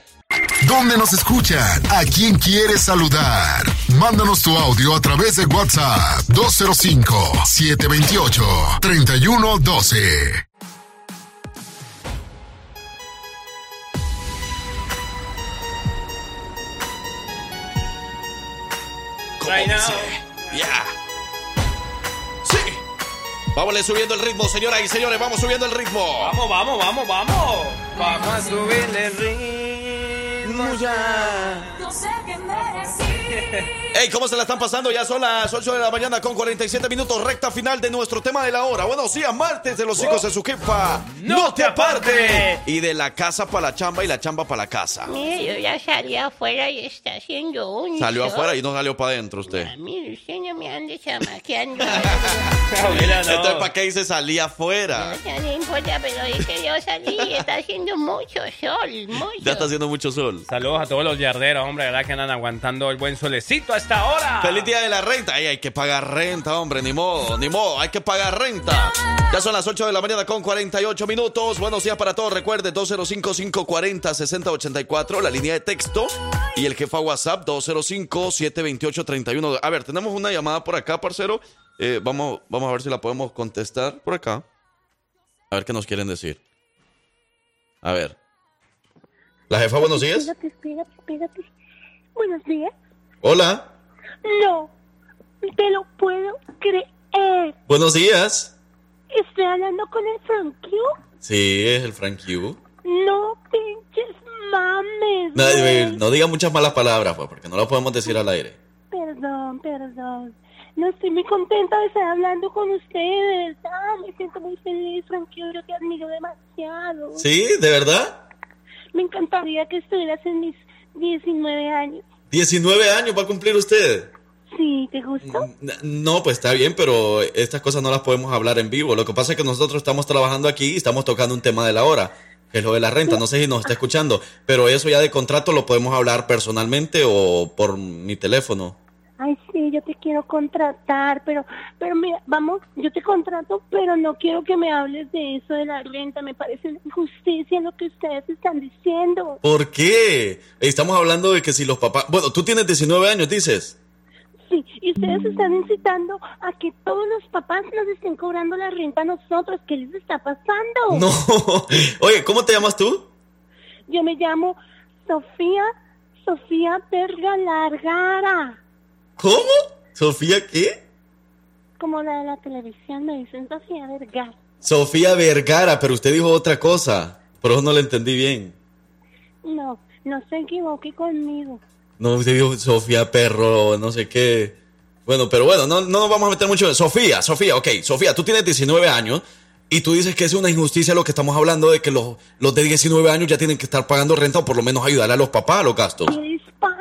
¿Dónde nos escuchan? ¿A quién quieres saludar? Mándanos tu audio a través de WhatsApp 205-728-3112. Right now. Ya. Sí. Vámonos subiendo el ritmo, señoras y señores, vamos subiendo el ritmo. Vamos, vamos, vamos, vamos. Vamos a subirle el ritmo ya. No sé qué merecí. Hey, ¿cómo se la están pasando? Ya son las 8 de la mañana con 47 minutos, recta final de nuestro tema de la hora. Buenos días, martes de los hijos de su jefa. ¡No te aparte! Y de la casa para la chamba y la chamba para la casa. Mire, yo ya salí afuera y está haciendo un Salió afuera y no salió para adentro usted. Mire, usted no me ande chamaqueando. Entonces, ¿para qué dice salí afuera? Ya no importa, pero que yo salí y está haciendo mucho sol, mucho. Ya está haciendo mucho sol. Saludos a todos los yarderos, hombre, ¿verdad? Que andan aguantando el buen solecito hasta ahora. Feliz día de la renta. Ay, hay que pagar renta, hombre. Ni modo, ni modo. Hay que pagar renta. Ya son las 8 de la mañana con 48 minutos. Buenos días para todos. Recuerde, 205-540-6084, la línea de texto. Y el jefa WhatsApp, 205-728-31. A ver, tenemos una llamada por acá, parcero. Eh, vamos, vamos a ver si la podemos contestar por acá. A ver qué nos quieren decir. A ver. La jefa, buenos días. Espérate, espérate, espérate. Buenos días. Hola. No. te lo puedo creer. Buenos días. Estoy hablando con el Frank Q. Sí, es el Frank Q. No pinches mames. No, eh, no diga muchas malas palabras, pues, porque no las podemos decir al aire. Perdón, perdón. No estoy muy contenta de estar hablando con usted, de verdad. Me siento muy feliz, Frank Q. Yo te admiro demasiado. ¿Sí? ¿De verdad? Me encantaría que estuvieras en mis 19 años. 19 años va a cumplir usted. Sí, ¿te gusta? N- No, pues está bien, pero estas cosas no las podemos hablar en vivo. Lo que pasa es que nosotros estamos trabajando aquí y estamos tocando un tema de la hora, que es lo de la renta. No sé si nos está escuchando, pero eso ya de contrato lo podemos hablar personalmente o por mi teléfono. Quiero contratar, pero, pero mira, vamos, yo te contrato, pero no quiero que me hables de eso de la renta. Me parece una injusticia lo que ustedes están diciendo. ¿Por qué? Estamos hablando de que si los papás... Bueno, tú tienes 19 años, dices. Sí, y ustedes están incitando a que todos los papás nos estén cobrando la renta a nosotros. ¿Qué les está pasando? No. Oye, ¿cómo te llamas tú? Yo me llamo Sofía, Sofía Verga Largara. ¿Cómo? ¿Sofía qué? Como la de la televisión, me dicen Sofía Vergara. Sofía Vergara, pero usted dijo otra cosa. Por eso no le entendí bien. No, no se equivoque conmigo. No, usted dijo Sofía Perro, no sé qué. Bueno, pero bueno, no, no nos vamos a meter mucho en Sofía, Sofía, ok. Sofía, tú tienes 19 años y tú dices que es una injusticia lo que estamos hablando de que los, los de 19 años ya tienen que estar pagando renta o por lo menos ayudarle a los papás a los gastos. ¿Qué les pasa?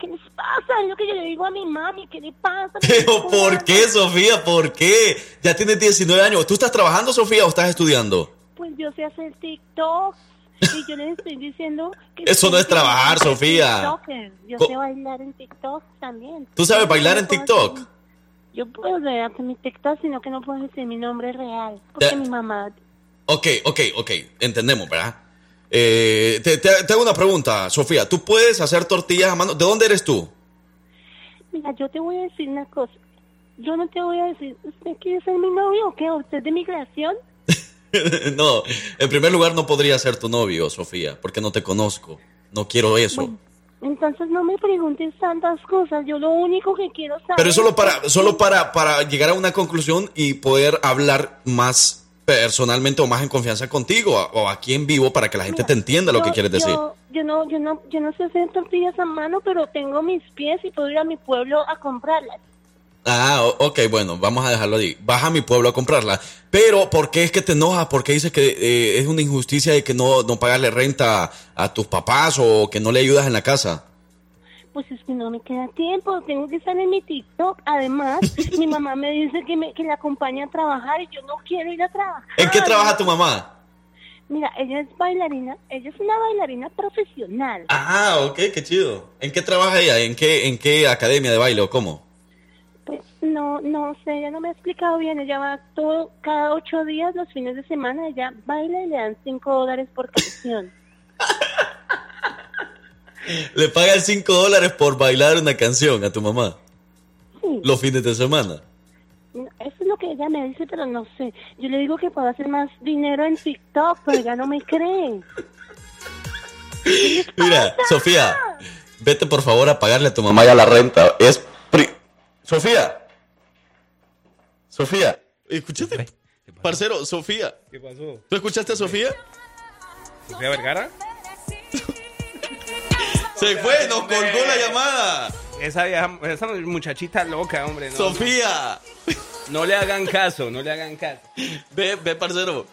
¿Qué les pasa? Es lo que yo le digo a mi mami. ¿Qué le pasa? Pero ¿por qué, Sofía? ¿Por qué? Ya tienes 19 años. ¿Tú estás trabajando, Sofía, o estás estudiando? Pues yo sé hacer TikTok. Y yo les estoy diciendo que... Eso no es trabajar, Sofía. Yo sé bailar en TikTok también. ¿Tú sabes bailar en TikTok? Yo puedo ver mi TikTok, sino que no puedo decir mi nombre real. Porque mi mamá... Ok, ok, ok. Entendemos, ¿verdad? Eh, te, te- te hago una pregunta, Sofía. ¿Tú puedes hacer tortillas a mano? ¿De dónde eres tú? Mira, yo te voy a decir una cosa. Yo no te voy a decir, ¿usted quiere ser mi novio o qué? ¿Usted es de migración? no, en primer lugar no podría ser tu novio, Sofía, porque no te conozco. No quiero eso. Entonces no me preguntes tantas cosas. Yo lo único que quiero saber... Pero es solo para, solo para, para llegar a una conclusión y poder hablar más personalmente o más en confianza contigo o aquí en vivo para que la gente te entienda lo que quieres decir. Yo, yo no, yo no, yo no sé hacer tortillas a mano, pero tengo mis pies y puedo ir a mi pueblo a comprarlas. Ah, ok, bueno, vamos a dejarlo ahí. Vas a mi pueblo a comprarla. Pero, ¿por qué es que te enojas? ¿Por qué dices que eh, es una injusticia de que no, no pagarle renta a tus papás o que no le ayudas en la casa? Pues es que no me queda tiempo, tengo que estar en mi TikTok. Además, mi mamá me dice que, me, que la acompañe a trabajar y yo no quiero ir a trabajar. ¿En qué trabaja tu mamá? Mira, ella es bailarina, ella es una bailarina profesional. Ah, ok, qué chido. ¿En qué trabaja ella? ¿En qué, en qué academia de baile o cómo? No, no sé, ella no me ha explicado bien. Ella va todo, cada ocho días, los fines de semana, ella baila y le dan cinco dólares por canción. Le pagan 5 dólares por bailar una canción a tu mamá. Sí. Los fines de semana. Eso es lo que ella me dice, pero no sé. Yo le digo que puedo hacer más dinero en TikTok, pero ella no me cree. Mira, Sofía, vete por favor a pagarle a tu mamá ya la renta. Es pri- Sofía. Sofía. ¿Escuchaste? Parcero, Sofía. ¿Qué pasó? ¿Tú escuchaste a Sofía? ¿Sofía Vergara? Se fue, nos colgó la llamada. Esa, vieja- esa muchachita loca, hombre. no, Sofía. No, no le hagan caso, no le hagan caso. Ve, ve, parcero.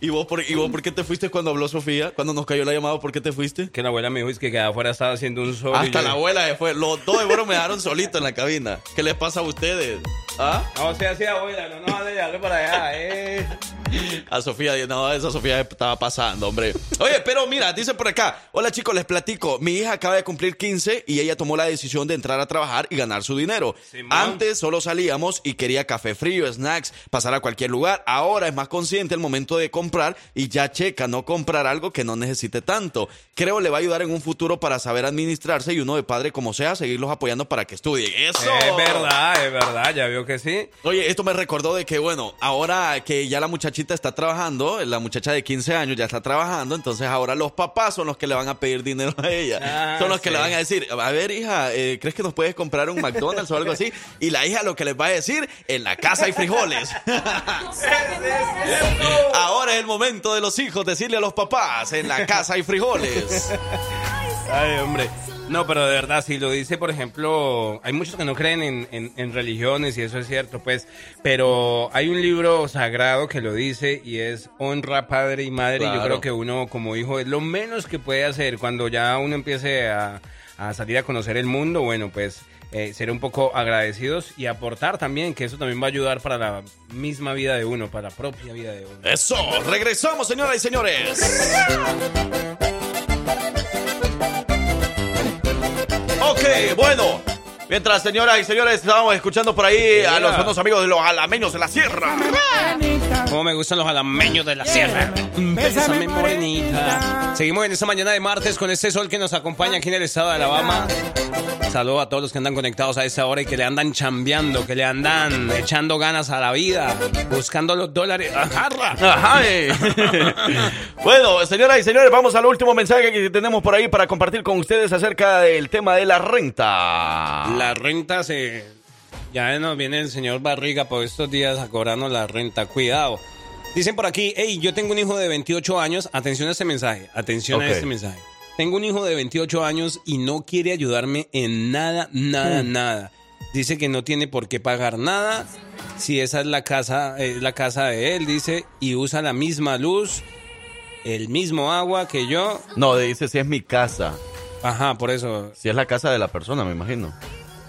¿Y vos, por, ¿Y vos por qué te fuiste cuando habló Sofía? Cuando nos cayó la llamada, ¿por qué te fuiste? Que la abuela me dijo es que quedaba afuera estaba haciendo un sol. Hasta yo- la abuela se fue. Los dos de bueno me dejaron solito en la cabina. ¿Qué les pasa a ustedes? ¿Ah? No sea así, abuela, no nos dejarle para allá, eh. A Sofía, no, esa Sofía estaba pasando, hombre. Oye, pero mira, dice por acá. Hola chicos, les platico. Mi hija acaba de cumplir 15 y ella tomó la decisión de entrar a trabajar y ganar su dinero. Antes solo salíamos y quería café frío, snacks, pasar a cualquier lugar. Ahora es más consciente el momento de comprar y ya checa no comprar algo que no necesite tanto. Creo le va a ayudar en un futuro para saber administrarse y uno de padre como sea, seguirlos apoyando para que estudien. ¡Eso! Es verdad, es verdad, ya vio que sí. Oye, esto me recordó de que, bueno, ahora que ya la muchachita está trabajando, la muchacha de 15 años ya está trabajando, entonces ahora los papás son los que le van a pedir dinero a ella. Ah, son los que le van a decir, a ver hija, eh, ¿crees que nos puedes comprar un McDonald's o algo así? Y la hija lo que les va a decir, en la casa hay frijoles. ahora es el momento de los hijos decirle a los papás, en la casa hay frijoles. Ay, hombre. No, pero de verdad, si lo dice, por ejemplo, hay muchos que no creen en, en- en religiones y eso es cierto, pues, pero hay un libro sagrado que lo dice y es honra padre y madre. Y yo creo que uno como hijo es lo menos que puede hacer cuando ya uno empiece a, a salir a conocer el mundo, bueno, pues eh, ser un poco agradecidos y aportar también, que eso también va a ayudar para la misma vida de uno, para la propia vida de uno. Eso, regresamos señoras y señores. Bueno. Mientras, señoras y señores, estábamos escuchando por ahí a los buenos amigos de los alameños de la sierra. Como me gustan los alameños de la sierra. Bésame, morenita. Seguimos en esta mañana de martes con este sol que nos acompaña aquí en el estado de Alabama. Saludo a todos los que andan conectados a esta hora y que le andan chambeando, que le andan echando ganas a la vida, buscando los dólares. ¡Ajarra! Ajá, eh. bueno, señoras y señores, vamos al último mensaje que tenemos por ahí para compartir con ustedes acerca del tema de la renta. La renta se... Ya nos viene el señor Barriga por estos días a cobrarnos la renta. Cuidado. Dicen por aquí, hey, yo tengo un hijo de 28 años. Atención a este mensaje. Atención a este mensaje. Tengo un hijo de 28 años y no quiere ayudarme en nada, nada, Hmm. nada. Dice que no tiene por qué pagar nada. Si esa es la casa, es la casa de él, dice, y usa la misma luz, el mismo agua que yo. No, dice si es mi casa. Ajá, por eso. Si es la casa de la persona, me imagino.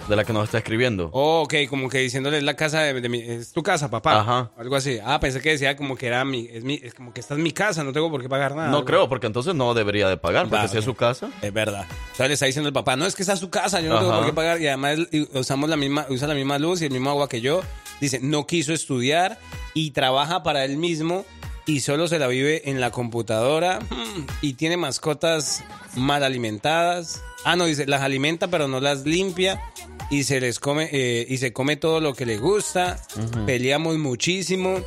De la que nos está escribiendo. Oh, ok, como que diciéndole es la casa de, de mi, es tu casa, papá. Ajá. Algo así. Ah, pensé que decía como que era mi, es mi, es como que esta es mi casa, no tengo por qué pagar nada. No Algo. creo, porque entonces no debería de pagar, porque Va, si es su casa. Es verdad. O sea, le está diciendo el papá, no es que esta es su casa, yo no tengo por qué pagar. Y además usamos la misma, usa la misma luz y el mismo agua que yo. Dice, no quiso estudiar y trabaja para él mismo y solo se la vive en la computadora mm, y tiene mascotas mal alimentadas. Ah, no, dice, las alimenta pero no las limpia y se les come eh, y se come todo lo que le gusta. Peleamos muchísimo.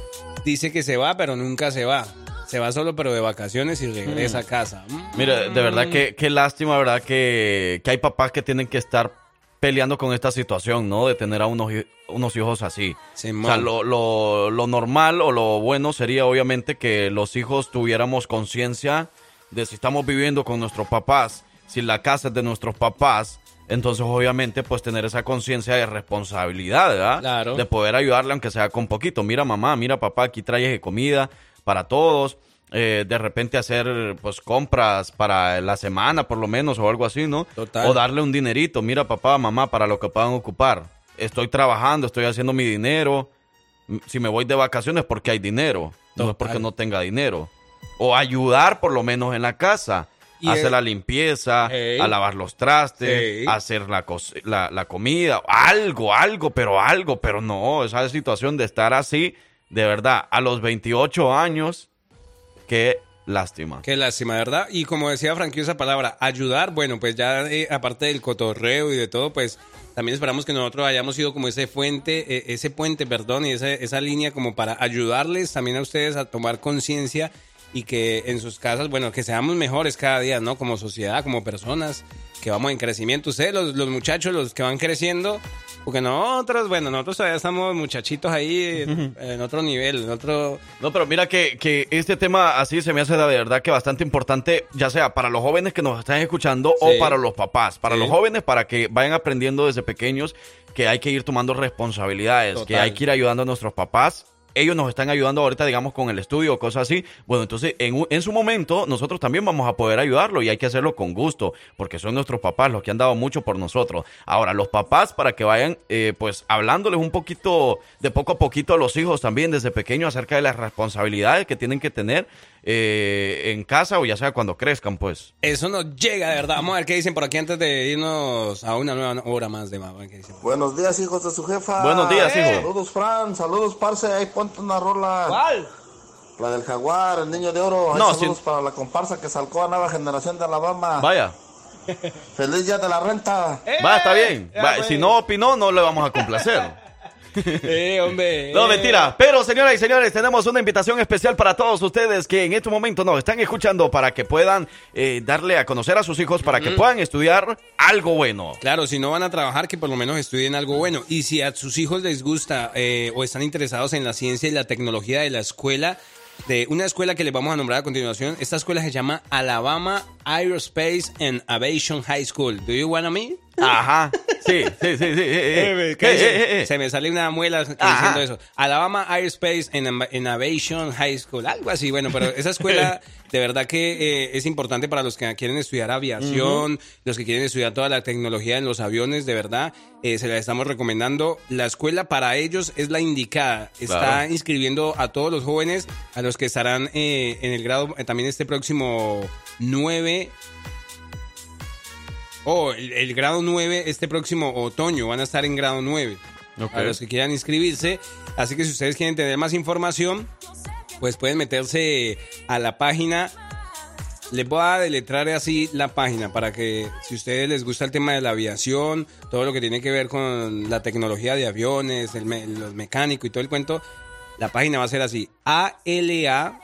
Dice que se va, pero nunca se va. Se va solo, pero de vacaciones y regresa Mm. a casa. Mm. Mira, de verdad que qué lástima, ¿verdad? Que, que hay papás que tienen que estar peleando con esta situación, ¿no? De tener a unos, unos hijos así. o sea, lo, lo- lo normal o lo bueno sería obviamente que los hijos tuviéramos conciencia de si estamos viviendo con nuestros papás, si la casa es de nuestros papás, entonces obviamente pues tener esa conciencia de responsabilidad, ¿verdad? Claro. De poder ayudarle aunque sea con poquito. Mira mamá, mira papá, aquí traes comida para todos. Eh, de repente hacer pues compras para la semana por lo menos o algo así, ¿no? Total. O darle un dinerito, mira papá, mamá, para lo que puedan ocupar. Estoy trabajando, estoy haciendo mi dinero. Si me voy de vacaciones porque hay dinero, no es porque no tenga dinero. O ayudar por lo menos en la casa. Y hacer el- la limpieza, a lavar los trastes, a hacer la, la, la comida, algo, algo, pero algo, pero no, esa situación de estar así, de verdad, a los 28 años, qué lástima. Qué lástima, ¿verdad? Y como decía Frankie esa palabra, ayudar, bueno, pues ya eh, aparte del cotorreo y de todo, pues también esperamos que nosotros hayamos sido como ese fuente, eh, ese puente, perdón, y ese- esa línea como para ayudarles también a ustedes a tomar conciencia y que en sus casas, bueno, que seamos mejores cada día, ¿no? Como sociedad, como personas, que vamos en crecimiento. Ustedes, los, los muchachos, los que van creciendo, porque nosotros, bueno, nosotros todavía estamos muchachitos ahí en, en otro nivel, en otro... No, pero mira que, que este tema así se me hace de verdad que bastante importante, ya sea para los jóvenes que nos están escuchando Sí. o para los papás. Para Sí. los jóvenes, para que vayan aprendiendo desde pequeños que hay que ir tomando responsabilidades, que hay que ir ayudando a nuestros papás. Ellos nos están ayudando ahorita, digamos, con el estudio o cosas así. Bueno, entonces, en, su momento, nosotros también vamos a poder ayudarlo y hay que hacerlo con gusto, porque son nuestros papás los que han dado mucho por nosotros. Ahora, los papás, para que vayan, eh, pues, hablándoles un poquito, de poco a poquito a los hijos también, desde pequeños, acerca de las responsabilidades que tienen que tener eh, en casa o ya sea cuando crezcan, pues. Eso nos llega, de verdad. Vamos a ver qué dicen por aquí antes de irnos a una nueva hora más de más. Buenos días, hijos de su jefa. Buenos días, hijo. Saludos, Fran. Saludos, parce. Ahí ponte una rola. ¿Cuál? La del jaguar, el niño de oro. Ahí No, saludos para la comparsa que salcó a nueva generación de Alabama. Vaya. Feliz día de la renta. Va, está bien. Va, si no opinó, no le vamos a complacer. Eh, hombre. No, eh. mentira. Pero, señoras y señores, tenemos una invitación especial para todos ustedes que en este momento nos están escuchando para que puedan eh, darle a conocer a sus hijos para que puedan estudiar algo bueno. Claro, si no van a trabajar, que por lo menos estudien algo bueno. Y si a sus hijos les gusta eh, o están interesados en la ciencia y la tecnología de la escuela, de una escuela que les vamos a nombrar a continuación, esta escuela se llama Alabama Aerospace and Aviation High School. ¿Do you wanna me? Ajá. Sí, sí, sí, sí. eh, eh. ¿Qué Eh, eh, eh. Se me sale una muela diciendo eso. Alabama and Aviation High School, algo así. Bueno, pero esa escuela de verdad que eh, es importante para los que quieren estudiar aviación, los que quieren estudiar toda la tecnología en los aviones, de verdad, eh, se la estamos recomendando. La escuela para ellos es la indicada. Está Claro. inscribiendo a todos los jóvenes, a los que estarán eh, en el grado eh, también este próximo 9 Oh, el, el grado 9 este próximo otoño van a estar en grado 9. Ok. A los que quieran inscribirse. Así que si ustedes quieren tener más información, pues pueden meterse a la página. Les voy a deletrar así la página para que si a ustedes les gusta el tema de la aviación, todo lo que tiene que ver con la tecnología de aviones, el me- los mecánicos y todo el cuento, la página va a ser así: A-L-A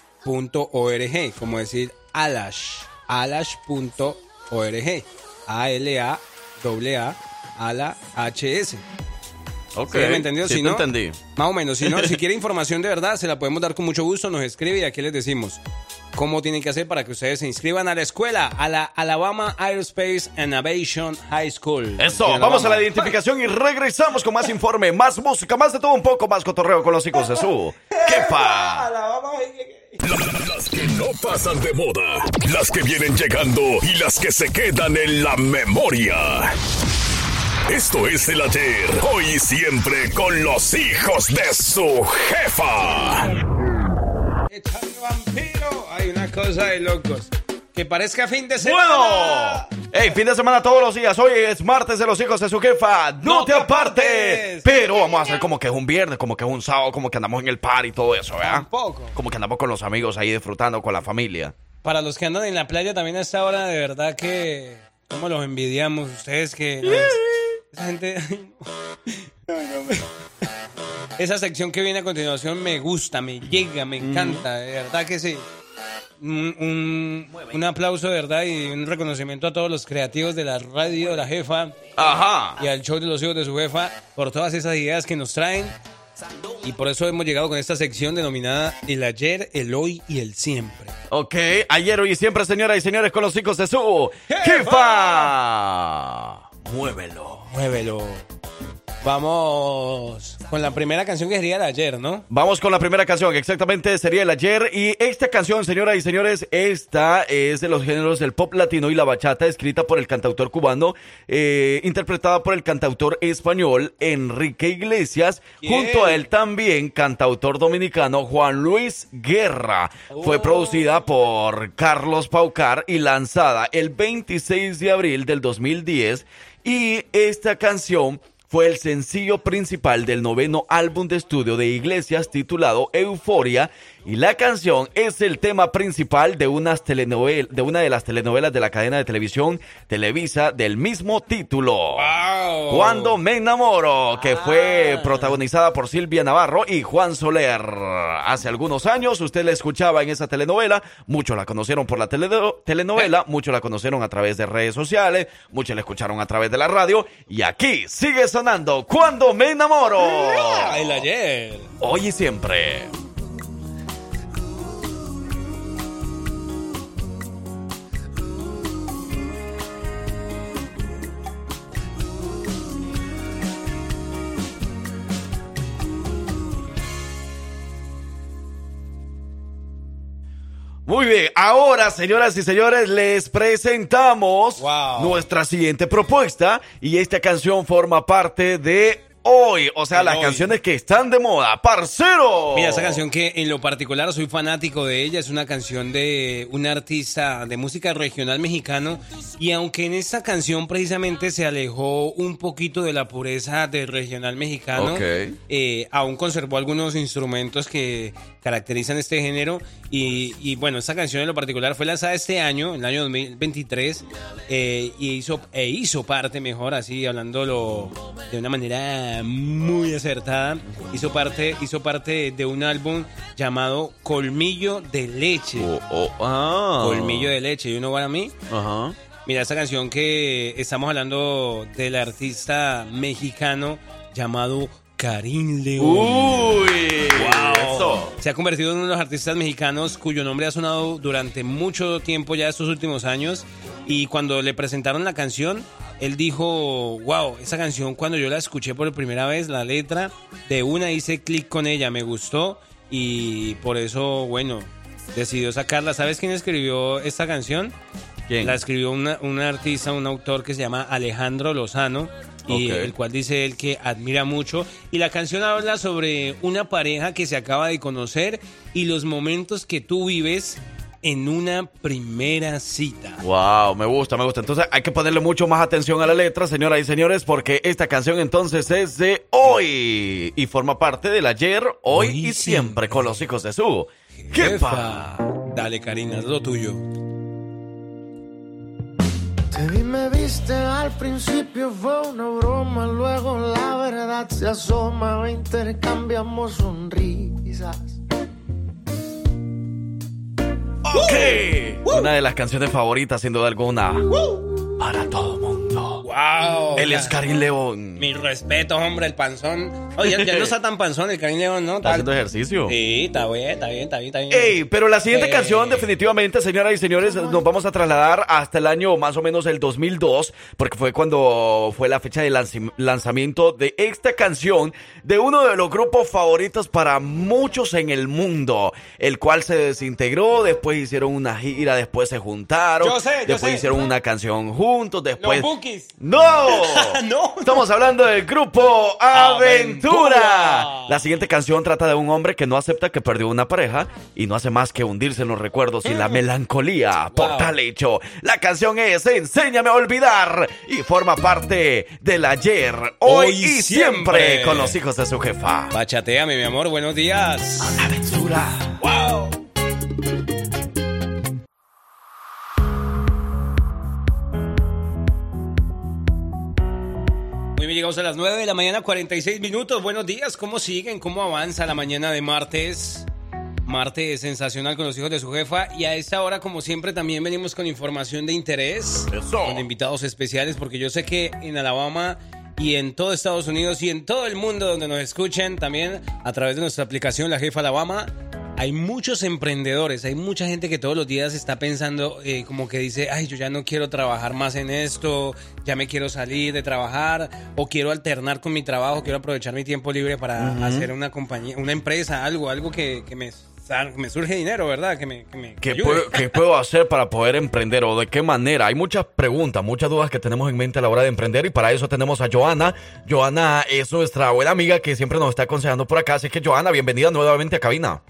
ahs.org, como decir alash, alash.org, a l a a a la h s. Ok. ¿Sí me entendió? Sí si no, entendí. Más o menos. Si no, si quiere información de verdad, se la podemos dar con mucho gusto. Nos escribe y aquí les decimos cómo tienen que hacer para que ustedes se inscriban a la escuela, a la Alabama Aerospace and Aviation High School. Eso, vamos a la Alabama. identificación y regresamos con más informe, más música, más de todo un poco, más cotorreo con los hijos de su jefa. Las que no pasan de moda, las que vienen llegando y las que se quedan en la memoria. Esto es el ayer, hoy y siempre con los hijos de su jefa. Echando vampiro. Hay una cosa de locos. Que parezca fin de Bueno, semana. hey, fin de semana todos los días. Hoy es martes de los hijos de su jefa. No, No te te apartes. apartes. Pero vamos a hacer como que es un viernes, como que es un sábado, como que andamos en el par y todo eso, ¿verdad? Tampoco. Como que andamos con los amigos ahí disfrutando con la familia. Para los que andan en la playa también a esta hora, de verdad que. ¿Cómo los envidiamos? Ustedes que. no, esa gente. ay, no, me- Esa sección que viene a continuación me gusta, me llega, me encanta, de verdad que sí. Un, un- un aplauso de verdad y un reconocimiento a todos los creativos de la radio, de la jefa Ajá. y al show de los hijos de su jefa por todas esas ideas que nos traen. Y por eso hemos llegado con esta sección denominada El ayer, el hoy y el siempre. Ok, ayer, hoy y siempre, señoras y señores, con los hijos de su jefa. Muévelo. Muévelo. Vamos con la primera canción que sería de ayer, ¿no? Vamos con la primera canción, exactamente sería el ayer. Y esta canción, señoras y señores, esta es de los géneros del pop latino y la bachata, escrita por el cantautor cubano, eh, interpretada por el cantautor español Enrique Iglesias, junto a él también cantautor dominicano Juan Luis Guerra. Fue producida por Carlos Paucar y lanzada el 26 de abril del 2010. Y esta canción fue el sencillo principal del noveno álbum de estudio de Iglesias titulado Euforia y la canción es el tema principal de, unas telenovel- de una de las telenovelas de la cadena de televisión Televisa del mismo título. Cuando me enamoro, que fue protagonizada por Silvia Navarro y Juan Soler. Hace algunos años usted la escuchaba en esa telenovela, muchos la conocieron por la tele- telenovela, muchos la conocieron a través de redes sociales, muchos la escucharon a través de la radio y aquí sigue sonando Cuando me enamoro. El ayer. Hoy y siempre. Muy bien, ahora señoras y señores les presentamos Wow. nuestra siguiente propuesta y esta canción forma parte de hoy. O sea, De las hoy. canciones que están de moda. ¡Parcero! Mira, esa canción que en lo particular soy fanático de ella, es una canción de un artista de música regional mexicano y aunque en esta canción precisamente se alejó un poquito de la pureza del regional mexicano, Ok. eh, aún conservó algunos instrumentos que caracterizan este género y, y, bueno, esta canción en lo particular fue lanzada este año, en el año 2023 eh, y hizo, e hizo parte mejor, así hablándolo de una manera muy acertada, hizo parte, hizo parte de un álbum llamado Colmillo de Leche. ah. Colmillo de Leche, know what I mean? Ajá. Mira, esta canción que estamos hablando del artista mexicano llamado Karim León. Uy, Wow. eso. Se ha convertido en uno de los artistas mexicanos cuyo nombre ha sonado durante mucho tiempo ya estos últimos años. Y cuando le presentaron la canción, él dijo, wow, esa canción cuando yo la escuché por primera vez, la letra, de una hice clic con ella, me gustó y por eso, bueno, decidió sacarla. ¿Sabes quién escribió esta canción? ¿Quién? La escribió una- un artista, un autor que se llama Alejandro Lozano. Y el cual dice él que admira mucho. Y la canción habla sobre una pareja que se acaba de conocer y los momentos que tú vives en una primera cita. Wow, me gusta, me gusta. Entonces hay que ponerle mucho más atención a la letra, señoras y señores, porque esta canción entonces es de hoy y forma parte del ayer, hoy, y siempre con los hijos de su jefa. Dale, Karina, es lo tuyo. Te vi, me viste al principio, fue una broma, luego la verdad se asoma, intercambiamos sonrisas. Una de las canciones favoritas, sin duda alguna, para todo mundo. Wow. Él es Karim León. Mi respeto, hombre, el panzón. Oye, ya, ya no está tan panzón el Karim León, ¿no? ¿Está haciendo ejercicio? Sí, está bien, está bien, está bien, está bien. Ey, pero la siguiente canción definitivamente, señoras y señores, nos vamos a trasladar hasta el año más o menos el 2002, porque fue cuando fue la fecha de lanzamiento de esta canción de uno de los grupos favoritos para muchos en el mundo, el cual se desintegró, después hicieron una gira, después se juntaron, Yo sé, yo después sé. hicieron una canción juntos, después... Los Bookies. ¡No! no. Estamos hablando del grupo Aventura. Aventura. La siguiente canción trata de un hombre que no acepta que perdió una pareja y no hace más que hundirse en los recuerdos y la melancolía por Wow. tal hecho. La canción es Enséñame a olvidar y forma parte del ayer, hoy, Hoy y siempre. siempre. con los hijos de su jefa. Bachateame, mi amor, buenos días. Aventura. Wow. Bien, llegamos a las 9 de la mañana, 46 minutos. Buenos días, ¿cómo siguen? ¿Cómo avanza la mañana de martes? Martes sensacional con los hijos de su jefa. Y a esta hora, como siempre, también venimos con información de interés. Con invitados especiales, porque yo sé que en Alabama y en todo Estados Unidos y en todo el mundo donde nos escuchen, también a través de nuestra aplicación La Jefa Alabama, hay muchos emprendedores, hay mucha gente que todos los días está pensando eh, como que dice, ay, yo ya no quiero trabajar más en esto, ya me quiero salir de trabajar o quiero alternar con mi trabajo, quiero aprovechar mi tiempo libre para hacer una compañía, una empresa, algo, algo que, que me, surge dinero, ¿verdad? Que me, que me ¿Qué ayude. puedo, qué puedo hacer para poder emprender o de qué manera? Hay muchas preguntas, muchas dudas que tenemos en mente a la hora de emprender y para eso tenemos a Joana. Joana es nuestra buena amiga que siempre nos está aconsejando por acá. Así que Joana, bienvenida nuevamente a cabina.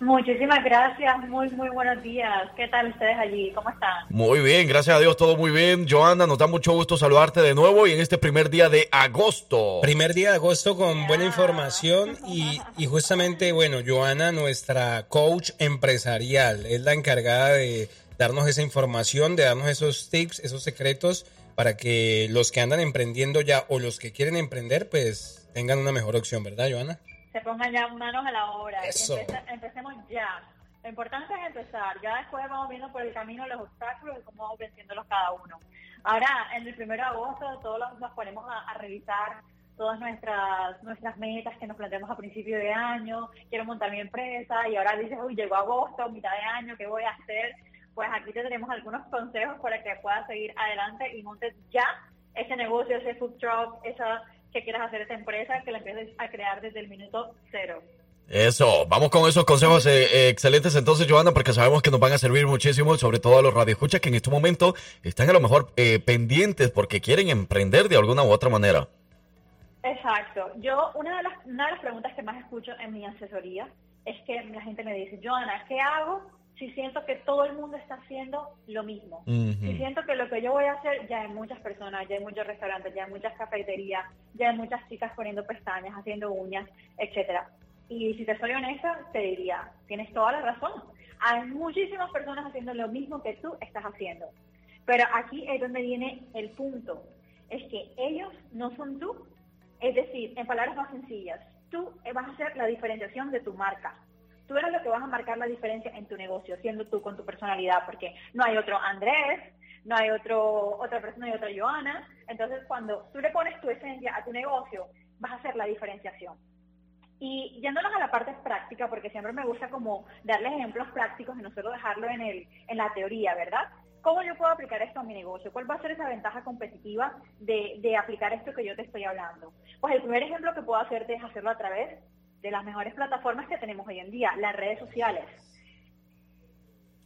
Muchísimas gracias, muy, muy buenos días. ¿Qué tal ustedes allí? ¿Cómo están? Muy bien, gracias a Dios, todo muy bien. Joana, nos da mucho gusto saludarte de nuevo y en este primer día de agosto. Primer día de agosto con buena información y, y justamente, bueno, Joana, nuestra coach empresarial, es la encargada de darnos esa información, de darnos esos tips, esos secretos para que los que andan emprendiendo ya o los que quieren emprender, pues tengan una mejor opción, ¿verdad, Joana? Se pongan ya manos a la obra. y Eso. empece- empecemos ya. Lo importante es empezar. Ya después vamos viendo por el camino los obstáculos y cómo vamos venciéndolos cada uno. Ahora, en el primero de agosto, todos los- nos ponemos a, a revisar todas nuestras nuestras metas que nos planteamos a principio de año. Quiero montar mi empresa y ahora dices, uy, llegó agosto, mitad de año, ¿qué voy a hacer? Pues aquí te tenemos algunos consejos para que puedas seguir adelante y montes ya ese negocio, ese food truck, esa que quieras hacer esa empresa, que la empieces a crear desde el minuto cero. Eso, vamos con esos consejos eh, eh, excelentes entonces, Joana, porque sabemos que nos van a servir muchísimo, sobre todo a los radioescuchas que en este momento están a lo mejor eh, pendientes porque quieren emprender de alguna u otra manera. Exacto. Yo, una de, las, una de las preguntas que más escucho en mi asesoría es que la gente me dice, Joana, ¿qué hago si siento que todo el mundo está haciendo lo mismo? Si siento que lo que yo voy a hacer, ya hay muchas personas, ya hay muchos restaurantes, ya hay muchas cafeterías, ya hay muchas chicas poniendo pestañas, haciendo uñas, etcétera. Y si te soy honesta, te diría, tienes toda la razón. Hay muchísimas personas haciendo lo mismo que tú estás haciendo. Pero aquí es donde viene el punto. Es que ellos no son tú. Es decir, en palabras más sencillas, tú vas a hacer la diferenciación de tu marca. Tú eres lo que vas a marcar la diferencia en tu negocio, siendo tú con tu personalidad, porque no hay otro Andrés, no hay otro otra persona, hay otra Joana. Entonces, cuando tú le pones tu esencia a tu negocio, vas a hacer la diferenciación. Y yéndonos a la parte práctica, porque siempre me gusta como darles ejemplos prácticos y no solo dejarlo en, el, en la teoría, ¿verdad? ¿Cómo yo puedo aplicar esto a mi negocio? ¿Cuál va a ser esa ventaja competitiva de, de aplicar esto que yo te estoy hablando? Pues el primer ejemplo que puedo hacerte es hacerlo a través de las mejores plataformas que tenemos hoy en día, las redes sociales.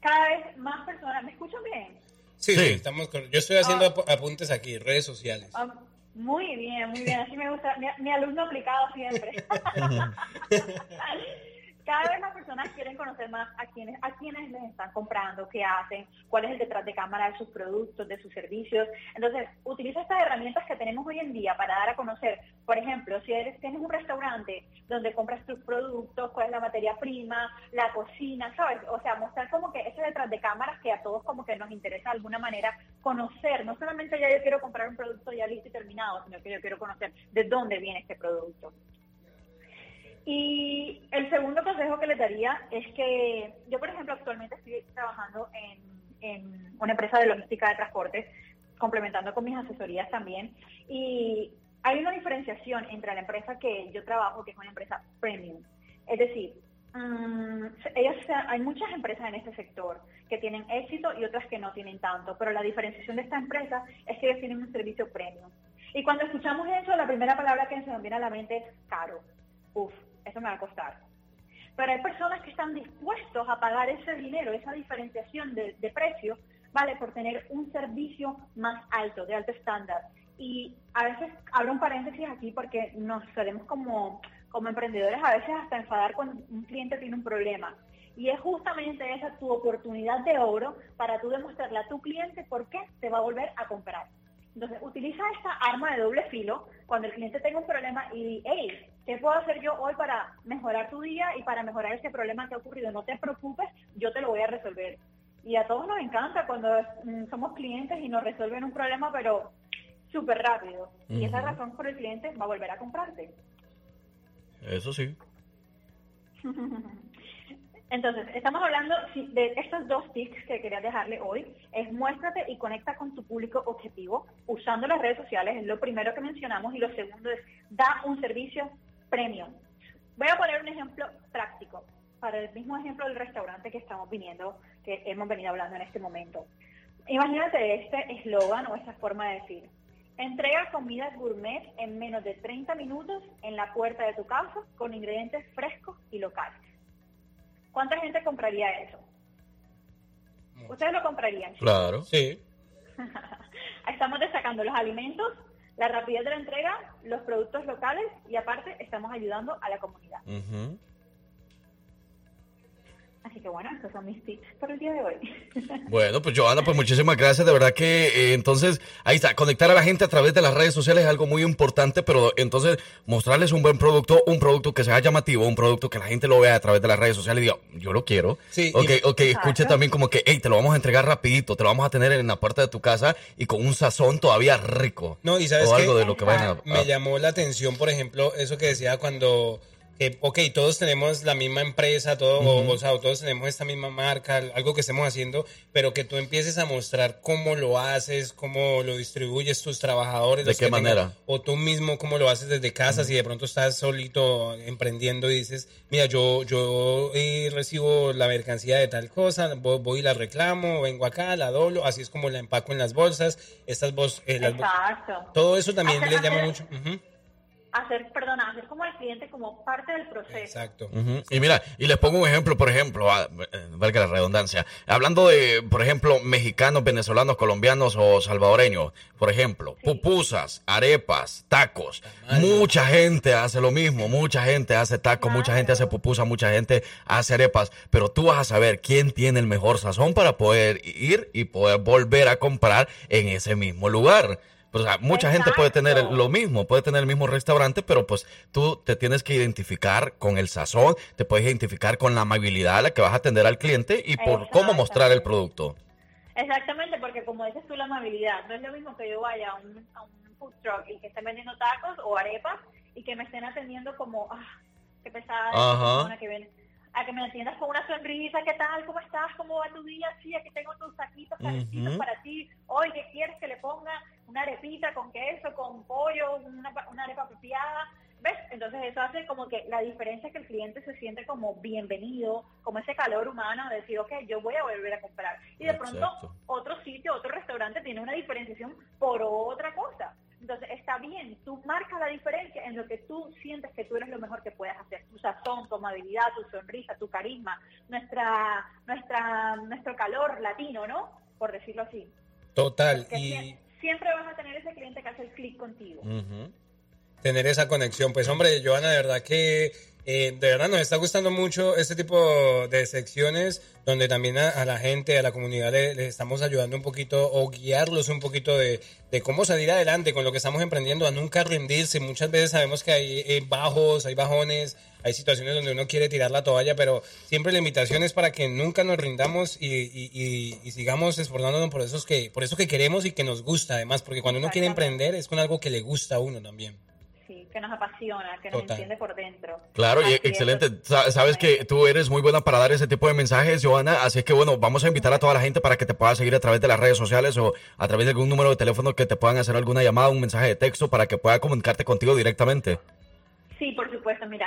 Cada vez más personas, ¿me escuchan bien? Sí, sí, estamos con- yo estoy haciendo ap- apuntes aquí, redes sociales. Ah, muy bien, muy bien, así me gusta, mi, mi alumno aplicado siempre. Cada vez más personas quieren conocer más a quienes, a quienes les están comprando, qué hacen, cuál es el detrás de cámara de sus productos, de sus servicios. Entonces, utiliza estas herramientas que tenemos hoy en día para dar a conocer, por ejemplo, si eres, tienes un restaurante donde compras tus productos, cuál es la materia prima, la cocina, ¿sabes? O sea, mostrar como que ese detrás de cámaras que a todos como que nos interesa de alguna manera conocer. No solamente ya yo quiero comprar un producto ya listo y terminado, sino que yo quiero conocer de dónde viene este producto. Y el segundo consejo que les daría es que yo, por ejemplo, actualmente estoy trabajando en, una empresa de logística de transportes, complementando con mis asesorías también. Y hay una diferenciación entre la empresa que yo trabajo, que es una empresa premium. Es decir, mm, ellos, hay muchas empresas en este sector que tienen éxito y otras que no tienen tanto, pero la diferenciación de esta empresa es que ellos tienen un servicio premium. Y cuando escuchamos eso, la primera palabra que se nos viene a la mente es caro. Uf, eso me va a costar. Pero hay personas que están dispuestos a pagar ese dinero, esa diferenciación de, de precio, vale, por tener un servicio más alto, de alto estándar. Y a veces abro un paréntesis aquí porque nos solemos como, como emprendedores a veces hasta enfadar cuando un cliente tiene un problema. Y es justamente esa tu oportunidad de oro para tú demostrarle a tu cliente por qué te va a volver a comprar. Entonces, utiliza esta arma de doble filo cuando el cliente tenga un problema y hey, ¿qué puedo hacer yo hoy para mejorar tu día y para mejorar ese problema que ha ocurrido? No te preocupes, yo te lo voy a resolver. Y a todos nos encanta cuando mm, somos clientes y nos resuelven un problema, pero súper rápido. Y esa razón por el cliente va a volver a comprarte. Eso sí. Entonces, estamos hablando de estos dos tips que quería dejarle hoy. Es muéstrate y conecta con tu público objetivo usando las redes sociales, es lo primero que mencionamos. Y lo segundo es, da un servicio premium. Voy a poner un ejemplo práctico para el mismo ejemplo del restaurante que estamos viniendo, que hemos venido hablando en este momento. Imagínate este eslogan o esta forma de decir. Entrega comida gourmet en menos de 30 minutos en la puerta de tu casa con ingredientes frescos y locales. ¿Cuánta gente compraría eso? ¿Ustedes lo comprarían? Claro. Sí. Estamos destacando los alimentos, la rapidez de la entrega, los productos locales y aparte estamos ayudando a la comunidad. Así que bueno, estos son mis tips por el día de hoy. Bueno, pues Joana, pues muchísimas gracias. De verdad que eh, entonces, ahí está, conectar a la gente a través de las redes sociales es algo muy importante, pero entonces mostrarles un buen producto, un producto que sea llamativo, un producto que la gente lo vea a través de las redes sociales y diga, yo lo quiero. Sí, ok, y- ok, escuche también como que, hey, te lo vamos a entregar rapidito, te lo vamos a tener en la puerta de tu casa y con un sazón todavía rico. No, y sabes O qué? algo de lo que vayan a... Me a- llamó la atención, por ejemplo, eso que decía cuando, que, ok, todos tenemos la misma empresa, todo, o- Ujú. o, sea, todos tenemos esta misma marca, algo que estemos haciendo, pero que tú empieces a mostrar cómo lo haces, cómo lo distribuyes tus trabajadores. ¿De qué tengan- manera? o tú mismo cómo lo haces desde casa, si de pronto estás solito emprendiendo y dices, mira, yo, yo eh, recibo la mercancía de tal cosa, voy, voy y la reclamo, vengo acá, la doblo, así es como la empaco en las bolsas, estas bolsas, las bol- Exacto. todo eso también Hacer- le llama mucho. Hacer, perdona, hacer como al cliente como parte del proceso. Exacto. Y mira, y les pongo un ejemplo, por ejemplo, ah, eh, valga la redundancia. Hablando de, por ejemplo, mexicanos, venezolanos, colombianos o salvadoreños, por ejemplo, pupusas, arepas, tacos. Mucha gente hace lo mismo, mucha gente hace tacos, mucha gente hace pupusas, mucha gente hace arepas, pero tú vas a saber quién tiene el mejor sazón para poder ir y poder volver a comprar en ese mismo lugar. Pues, sea, mucha gente puede tener lo mismo, puede tener el mismo restaurante, pero pues tú te tienes que identificar con el sazón, te puedes identificar con la amabilidad a la que vas a atender al cliente y por cómo mostrar el producto. Exactamente, porque como dices tú, la amabilidad. No es lo mismo que yo vaya a un, a un food truck y que estén vendiendo tacos o arepas y que me estén atendiendo como, ah, qué pesada Ajá. persona que viene. A que me atiendas con una sonrisa, ¿qué tal? ¿Cómo estás? ¿Cómo va tu día? Sí, aquí tengo tus taquitos calentitos para ti. Hoy, ¿qué quieres que le ponga? Una arepita con queso, con pollo, una, una arepa pepiada. ¿Ves? Entonces eso hace como que la diferencia es que el cliente se siente como bienvenido, como ese calor humano de decir, ok, yo voy a volver a comprar. Y de pronto otro sitio, otro restaurante tiene una diferenciación por otra cosa. Entonces está bien, tú marcas la diferencia en lo que tú sientes que tú eres lo mejor que puedes hacer. Tu sazón, tu amabilidad, tu sonrisa, tu carisma, nuestra, nuestra, nuestro calor latino, ¿no? Por decirlo así. Total. Y sie- siempre vas a tener ese cliente que hace el clic contigo. Tener esa conexión. Pues hombre, Joana, de verdad que eh, de verdad nos está gustando mucho este tipo de secciones donde también a, a la gente, a la comunidad le, le estamos ayudando un poquito o guiarlos un poquito de, de cómo salir adelante con lo que estamos emprendiendo, a nunca rendirse. Muchas veces sabemos que hay eh, bajos, hay bajones, hay situaciones donde uno quiere tirar la toalla, pero siempre la invitación es para que nunca nos rindamos y, y- y- y sigamos esforzándonos por esos que, por eso que queremos y que nos gusta además, porque cuando uno quiere emprender es con algo que le gusta a uno también. Que nos apasiona, que nos Total. enciende por dentro. Claro, y Así excelente. Sa- Sabes que tú eres muy buena para dar ese tipo de mensajes, Joana. Así que bueno, vamos a invitar a toda la gente para que te pueda seguir a través de las redes sociales o a través de algún número de teléfono que te puedan hacer alguna llamada, un mensaje de texto para que pueda comunicarte contigo directamente. Sí, por supuesto, mira,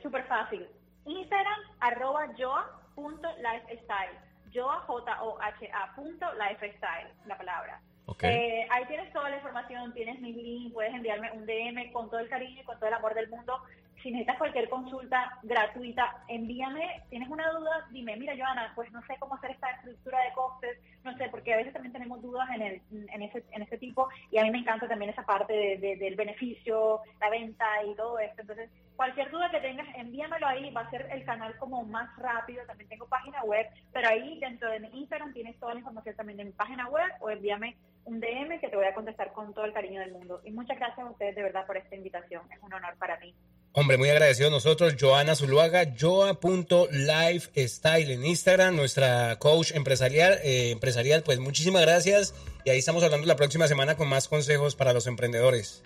súper fácil. Instagram, arroba joa.lifestyle. Joa, J-O-H-A, punto lifestyle, la palabra. Eh, ahí tienes toda la información, tienes mi link, puedes enviarme un DM con todo el cariño y con todo el amor del mundo. Si necesitas cualquier consulta gratuita, envíame. ¿Tienes una duda? Dime, mira, Joana, pues no sé cómo hacer esta estructura de costes, no sé, porque a veces también tenemos dudas en, el, en, ese, en ese tipo y a mí me encanta también esa parte de- de- del beneficio, la venta y todo esto. Entonces, cualquier duda que tengas, envíamelo ahí, va a ser el canal como más rápido. También tengo página web, pero ahí dentro de mi Instagram tienes toda la información también de mi página web o envíame un DM que te voy a contestar con todo el cariño del mundo. Y muchas gracias a ustedes de verdad por esta invitación. Es un honor para mí. Hombre, muy agradecido nosotros, Joana Zuluaga, joa.lifestyle en Instagram, nuestra coach empresarial, eh, empresarial, pues muchísimas gracias y ahí estamos hablando la próxima semana con más consejos para los emprendedores.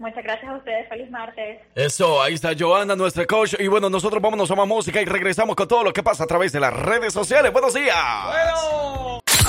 Muchas gracias a ustedes. Feliz martes. Eso, ahí está Joana, nuestra coach. Y bueno, nosotros vámonos a más música y regresamos con todo lo que pasa a través de las redes sociales. Buenos días.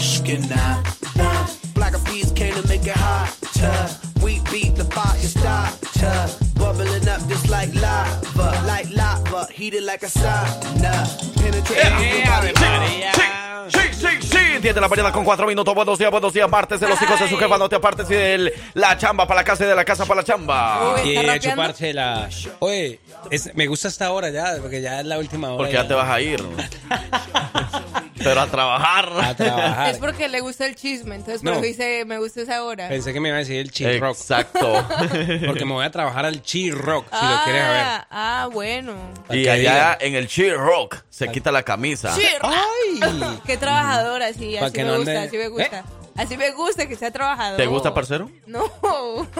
Mushkina. Black of peas came to make it hot. We beat the fire starter. Bubbling up just like lava. Like lava. Heated like a sauna. Penetrating your body. Sí, sí, sí. 10 de la mañana con 4 minutos. Buenos días, buenos días. Martes de los hijos de su jefa. No te apartes de la chamba para la casa y de la casa para la chamba. de la... Oye, es- me gusta esta hora ya, porque ya es la última hora. Porque ya te vas a ir. Pero a trabajar. A trabajar. Es porque le gusta el chisme, entonces No. por eso dice, me gusta esa hora. Pensé que me iba a decir el chill rock. Exacto. Porque me voy a trabajar al chill rock, si lo quieres ver. ah, ah, bueno. Y allá en el cheer rock se quita la camisa. Cheer. Qué trabajadora, sí, así me no gusta, ande- así me gusta. Así me gusta que sea trabajador. ¿Te gusta, parcero? No.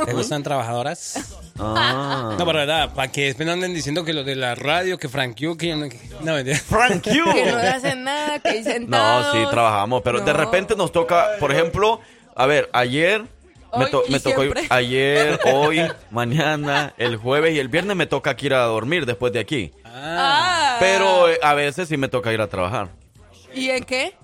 ¿Te gustan trabajadoras? Ah. No, pero verdad, para que después no anden diciendo que los de la radio, que Frank Q, que... No, que- no, mentira. Frank Q. Que no hacen nada, que ahí No, sí, trabajamos, pero de No. repente nos toca, por ejemplo, a ver, ayer me, to- me tocó, ayer, hoy, mañana, el jueves y el viernes me toca que ir a dormir después de aquí. Ah. Pero eh, a veces sí me toca ir a trabajar, ¿Y en qué?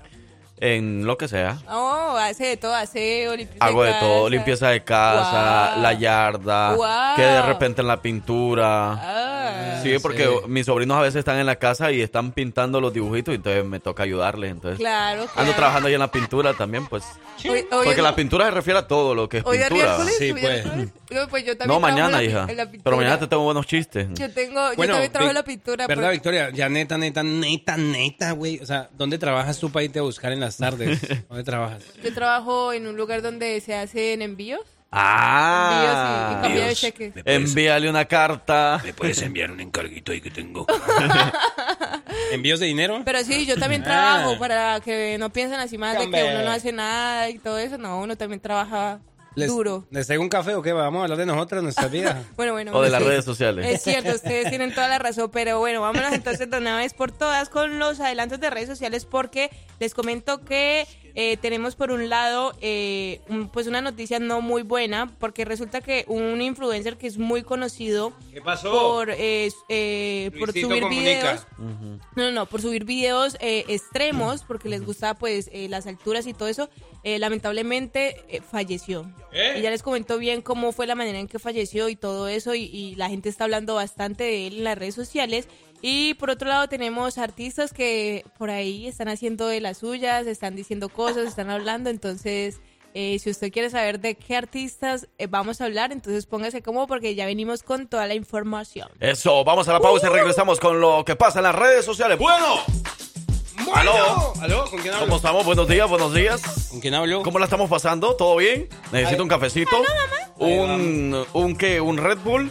En lo que sea. Oh, hace de todo, aseo, limpieza Hago de todo, casa. limpieza de casa, la yarda, Guau. que de repente en la pintura. Ah. Sí, porque mis sobrinos a veces están en la casa y están pintando los dibujitos y entonces me toca ayudarles. Entonces Claro, ando trabajando ahí en la pintura también, pues. Hoy, hoy Porque la pintura se refiere a todo lo que es pintura. miércoles, Sí, pues. miércoles. No, pues yo también No, mañana, la, hija. en la pintura. Pero mañana te tengo buenos chistes. Yo tengo, yo Bueno, también trabajo en la pintura. ¿Verdad, pero- Victoria? Ya neta, neta, neta, neta, güey. O sea, ¿dónde trabajas tú para irte a buscar en las tardes? ¿Dónde trabajas? Yo trabajo en un lugar donde se hacen envíos. Ah, Envíos y- y de cheques. Envíale una carta. ¿Me puedes enviar un encarguito ahí que tengo? ¿Envíos de dinero? Pero sí, yo también Ah. trabajo para que no piensen así más de que uno no hace nada y todo eso. No, uno también trabaja ¿Les, duro. ¿Les traigo un café o qué? Vamos a hablar de nosotras, nuestras vidas. Bueno, bueno. O de las redes sociales. Es cierto, ustedes tienen toda la razón, pero bueno, vámonos entonces de una vez por todas con los adelantos de redes sociales porque les comento que eh, tenemos por un lado eh, un- pues una noticia no muy buena porque resulta que un influencer que es muy conocido ¿Qué pasó? por, eh, eh, por subir Comunica. videos no, no, no, por subir videos eh, extremos, porque les gusta pues eh, las alturas y todo eso, eh, lamentablemente eh, falleció. ¿Eh? Y ya les comentó bien cómo fue la manera en que falleció y todo eso, y, y la gente está hablando bastante de él en las redes sociales. Y por otro lado tenemos artistas que por ahí están haciendo de las suyas, están diciendo cosas, están hablando, entonces... eh, si usted quiere saber de qué artistas eh, vamos a hablar, entonces póngase cómodo porque ya venimos con toda la información. Eso, vamos a la pausa y regresamos con lo que pasa en las redes sociales. Bueno, ¿Aló? ¿Aló? ¿Con quién hablo? ¿cómo estamos? Buenos días, buenos días. ¿Con quién hablo? ¿Cómo la estamos pasando? ¿Todo bien? ¿Necesito un cafecito? ¿Un, un qué? ¿Un Red Bull?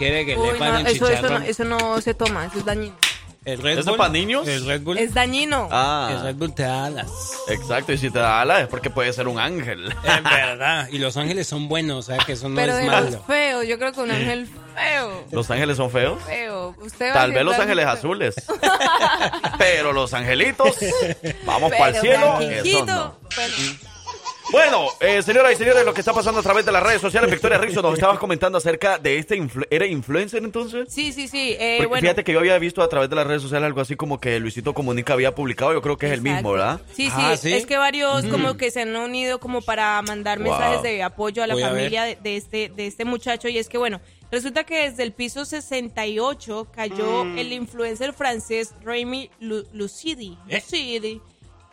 ¿Quiere que Uy, le no, paguen eso, eso, chicharrón? no, eso no se toma, eso es dañino. ¿El Red ¿Eso Bull? es para niños? ¿El Red Bull? Es dañino. El Ah, Red Bull te da alas. exacto. Y si te da alas es porque puede ser un ángel. Es verdad. Y los ángeles son buenos, o sea que eso no pero es malo. los feos, yo creo que un ángel feo. ¿Los ángeles son feos? Feo. Usted Tal vez los ángeles feo. azules. Pero los angelitos, vamos Pero para el cielo. Eso no. Bueno, Bueno, eh, señoras y señores, lo que está pasando a través de las redes sociales, Victoria Rizzo, nos estabas comentando acerca de este influ- ¿Era influencer entonces? sí, sí, sí. eh, Porque bueno. Fíjate que yo había visto a través de las redes sociales algo así como que Luisito Comunica había publicado, yo creo que es el mismo, ¿verdad? Sí, sí, Ah, ¿sí? es que varios Mm. como que se han unido como para mandar Wow. mensajes de apoyo a la Voy a familia de, de este de este muchacho y es que bueno, resulta que desde el piso 68 cayó Mm. el influencer francés Remy Lu- Lucidi. ¿Eh? Lucidi.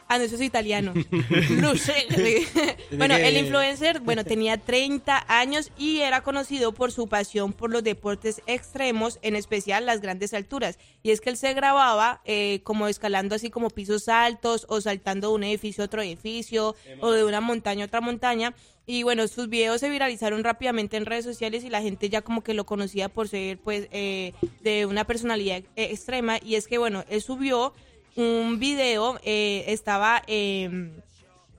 Ah, no, eso es italiano. Bueno, el influencer, bueno, tenía 30 años y era conocido por su pasión por los deportes extremos, en especial las grandes alturas. Y es que él se grababa eh, como escalando así como pisos altos o saltando de un edificio a otro edificio o de una montaña a otra montaña. Y bueno, sus videos se viralizaron rápidamente en redes sociales y la gente ya como que lo conocía por ser pues eh, de una personalidad eh, extrema. Y es que bueno, él subió un video, eh, estaba em,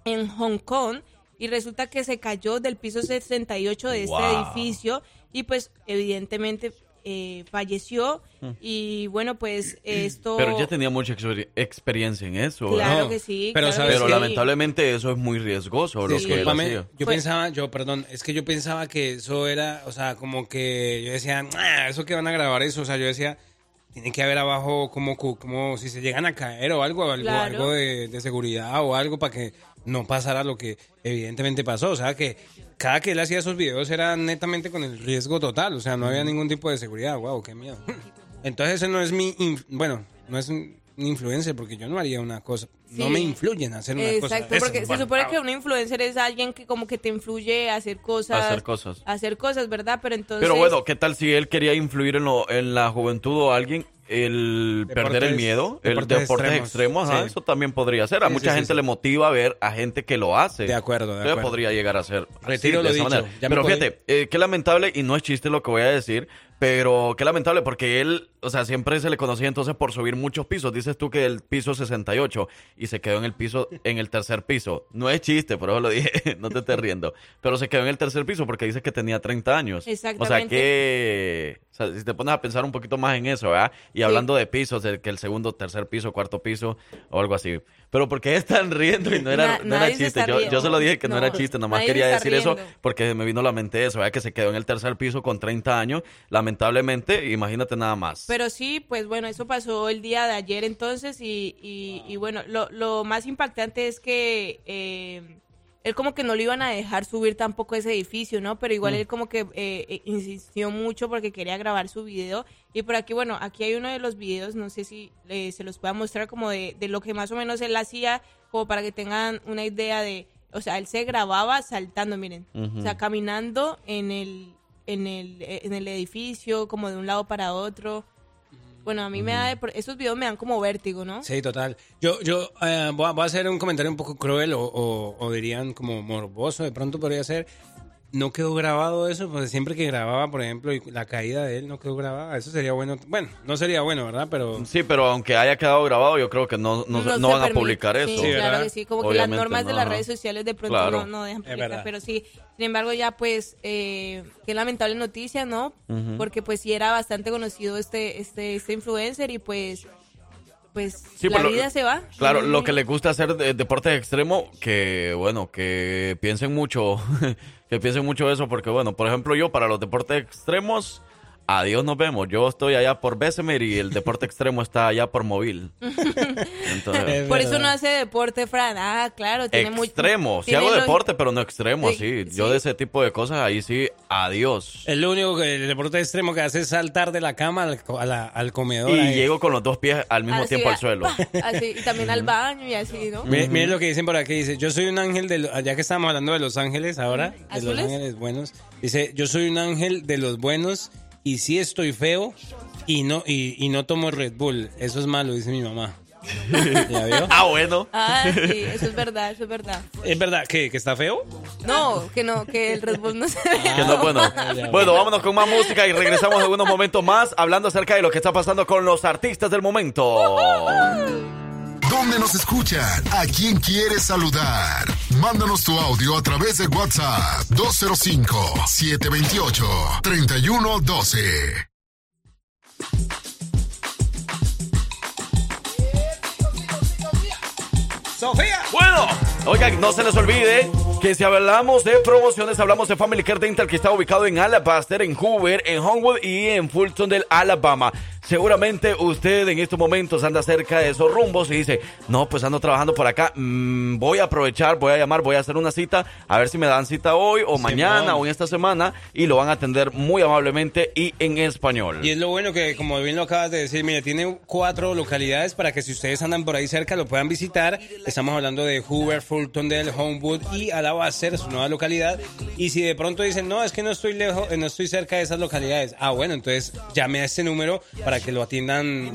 en Hong Kong y resulta que se cayó del piso 68 de este Wow. edificio y pues evidentemente eh, falleció Mm. y bueno pues esto Pero ya tenía mucha exper- experiencia en eso, ¿verdad? claro que sí Pero claro ¿sabes que Pero sí. lamentablemente eso es muy riesgoso lo que él Discúlpame, hacía. yo Fue- pensaba, yo, perdón, es que yo pensaba que eso era, o sea, como que yo decía, "Ah, eso que van a grabar eso, o sea, yo decía, tiene que haber abajo como, como si se llegan a caer o algo, algo, Claro. algo de, de seguridad o algo para que no pasara lo que evidentemente pasó, o sea, que cada que él hacía esos videos era netamente con el riesgo total, o sea, no había ningún tipo de seguridad, wow, qué miedo. Entonces ese no es mi, bueno, no es un influencer porque yo no haría una cosa, no me influyen a hacer una cosa. Exacto, de esas. porque se Bueno, supone que un influencer es alguien que como que te influye a hacer cosas. A hacer cosas. a hacer cosas, ¿verdad? Pero entonces... Pero bueno, ¿qué tal si él quería influir en, lo- en la juventud o alguien el perder el Deportes- miedo, el deportes extremos. eso también podría ser. A Sí, mucha sí, gente sí. le motiva a ver a gente que lo hace. De acuerdo, de acuerdo. podría llegar a ser. Retiro de lo esa dicho, Pero fíjate, eh, qué lamentable y no es chiste lo que voy a decir, Pero qué lamentable porque él, o sea, siempre se le conocía entonces por subir muchos pisos. Dices tú que el piso 68 y se quedó en el piso, en el tercer piso. No es chiste, por eso lo dije, no te estés riendo. Pero se quedó en el tercer piso porque dice que tenía 30 años. O sea Exactamente. que, o sea, si te pones a pensar un poquito más en eso, ¿verdad? Y hablando de pisos, de que el segundo, tercer piso, cuarto piso o algo así. Pero ¿por qué están riendo y no era, Na- no era chiste? Yo, yo se lo dije que no, No, era chiste, nomás quería decir eso porque me vino a la mente eso, ¿verdad? Que se quedó en el tercer piso con 30 años. Lamentablemente, imagínate nada más. Pero sí, pues bueno, eso pasó el día de ayer entonces y, y, y bueno, lo, lo más impactante es que eh, él como que no lo iban a dejar subir tampoco ese edificio, ¿no? Pero igual Mm. él como que eh, eh, insistió mucho porque quería grabar su video. Y por aquí, bueno, aquí hay uno de los videos, no sé si eh, se los pueda mostrar como de, de lo que más o menos él hacía, como para que tengan una idea de, o sea, él se grababa saltando, miren, o sea, caminando en el, en el, en el edificio, como de un lado para otro. Bueno, a mí me da, de por- esos videos me dan como vértigo, ¿no? Sí, total. Yo, yo eh, voy, a, voy a hacer un comentario un poco cruel o, o- o dirían como morboso, de pronto podría ser. No quedó grabado eso, porque siempre que grababa, por ejemplo, y la caída de él no quedó grabada. Eso sería bueno. Bueno, no sería bueno, ¿verdad? Pero Sí, pero aunque haya quedado grabado, yo creo que no, no, No no se van a publicar eso. Sí, claro que sí, como que las normas de las ajá. redes sociales de pronto Claro. no, no dejan publicar, pero sí, sin embargo ya pues, eh, qué lamentable noticia, ¿no? Porque pues sí era bastante conocido este, este, este influencer y pues, pues Sí, la pero lo- vida se va. Claro, lo que le gusta hacer de deportes extremo, que bueno, que piensen mucho, que piensen mucho eso, porque bueno, por ejemplo yo para los deportes extremos, adiós nos vemos. Yo estoy allá por Bessemer y el deporte extremo está allá por Móvil. Entonces, Por eso no hace deporte, Fran. Ah, claro, tiene muy- extremo, sí tiene hago deporte, pero no extremo, Sí, sí. Yo de ese tipo de cosas, ahí sí, adiós. es lo único que el deporte extremo que hace es saltar de la cama al, a la- al comedor. Y ahí. llego con los dos pies al mismo Así, tiempo ah, al suelo. pa, así, y también al baño y así, ¿no? Mire- Miren lo que dicen por aquí, dice, yo soy un ángel de, lo- ya que estamos hablando de los ángeles ahora, de los ángeles buenos, dice, yo soy un ángel de los buenos y sí estoy feo y no, y, y no tomo Red Bull, eso es malo, dice mi mamá. ¿Ya vio? Ah, bueno. Ah, sí, eso es verdad, eso es verdad. ¿Es verdad que, que está feo? No, que no, que el Red Bull no se Que no es bueno. Bueno, vámonos con más música y regresamos en unos momentos más hablando acerca de lo que está pasando con los artistas del momento. ¿Dónde nos escuchan? ¿A quién quieres saludar? Mándanos tu audio a través de WhatsApp 205-728-3112. ¡Sofía! Bueno, oigan, no se les olvide que si hablamos de promociones, hablamos de Family Care Dental que está ubicado en Alabaster, en Hoover, en Homewood y en Fulton del Alabama. Seguramente usted en estos momentos anda cerca de esos rumbos y dice, no, pues ando trabajando por acá, mm, voy a aprovechar, voy a llamar, voy a hacer una cita, a ver si me dan cita hoy o mañana o en esta semana y lo van a atender muy amablemente y en español. Y es lo bueno que, como bien lo acabas de decir, mire, tiene cuatro localidades para que si ustedes andan por ahí cerca lo puedan visitar. Estamos hablando de Hoover, Fulton, del Homewood y Alabaster, su nueva localidad. Y si de pronto dicen, no, es que no estoy lejos, eh, no estoy cerca de esas localidades. Ah, bueno, entonces llame a este número para que lo atiendan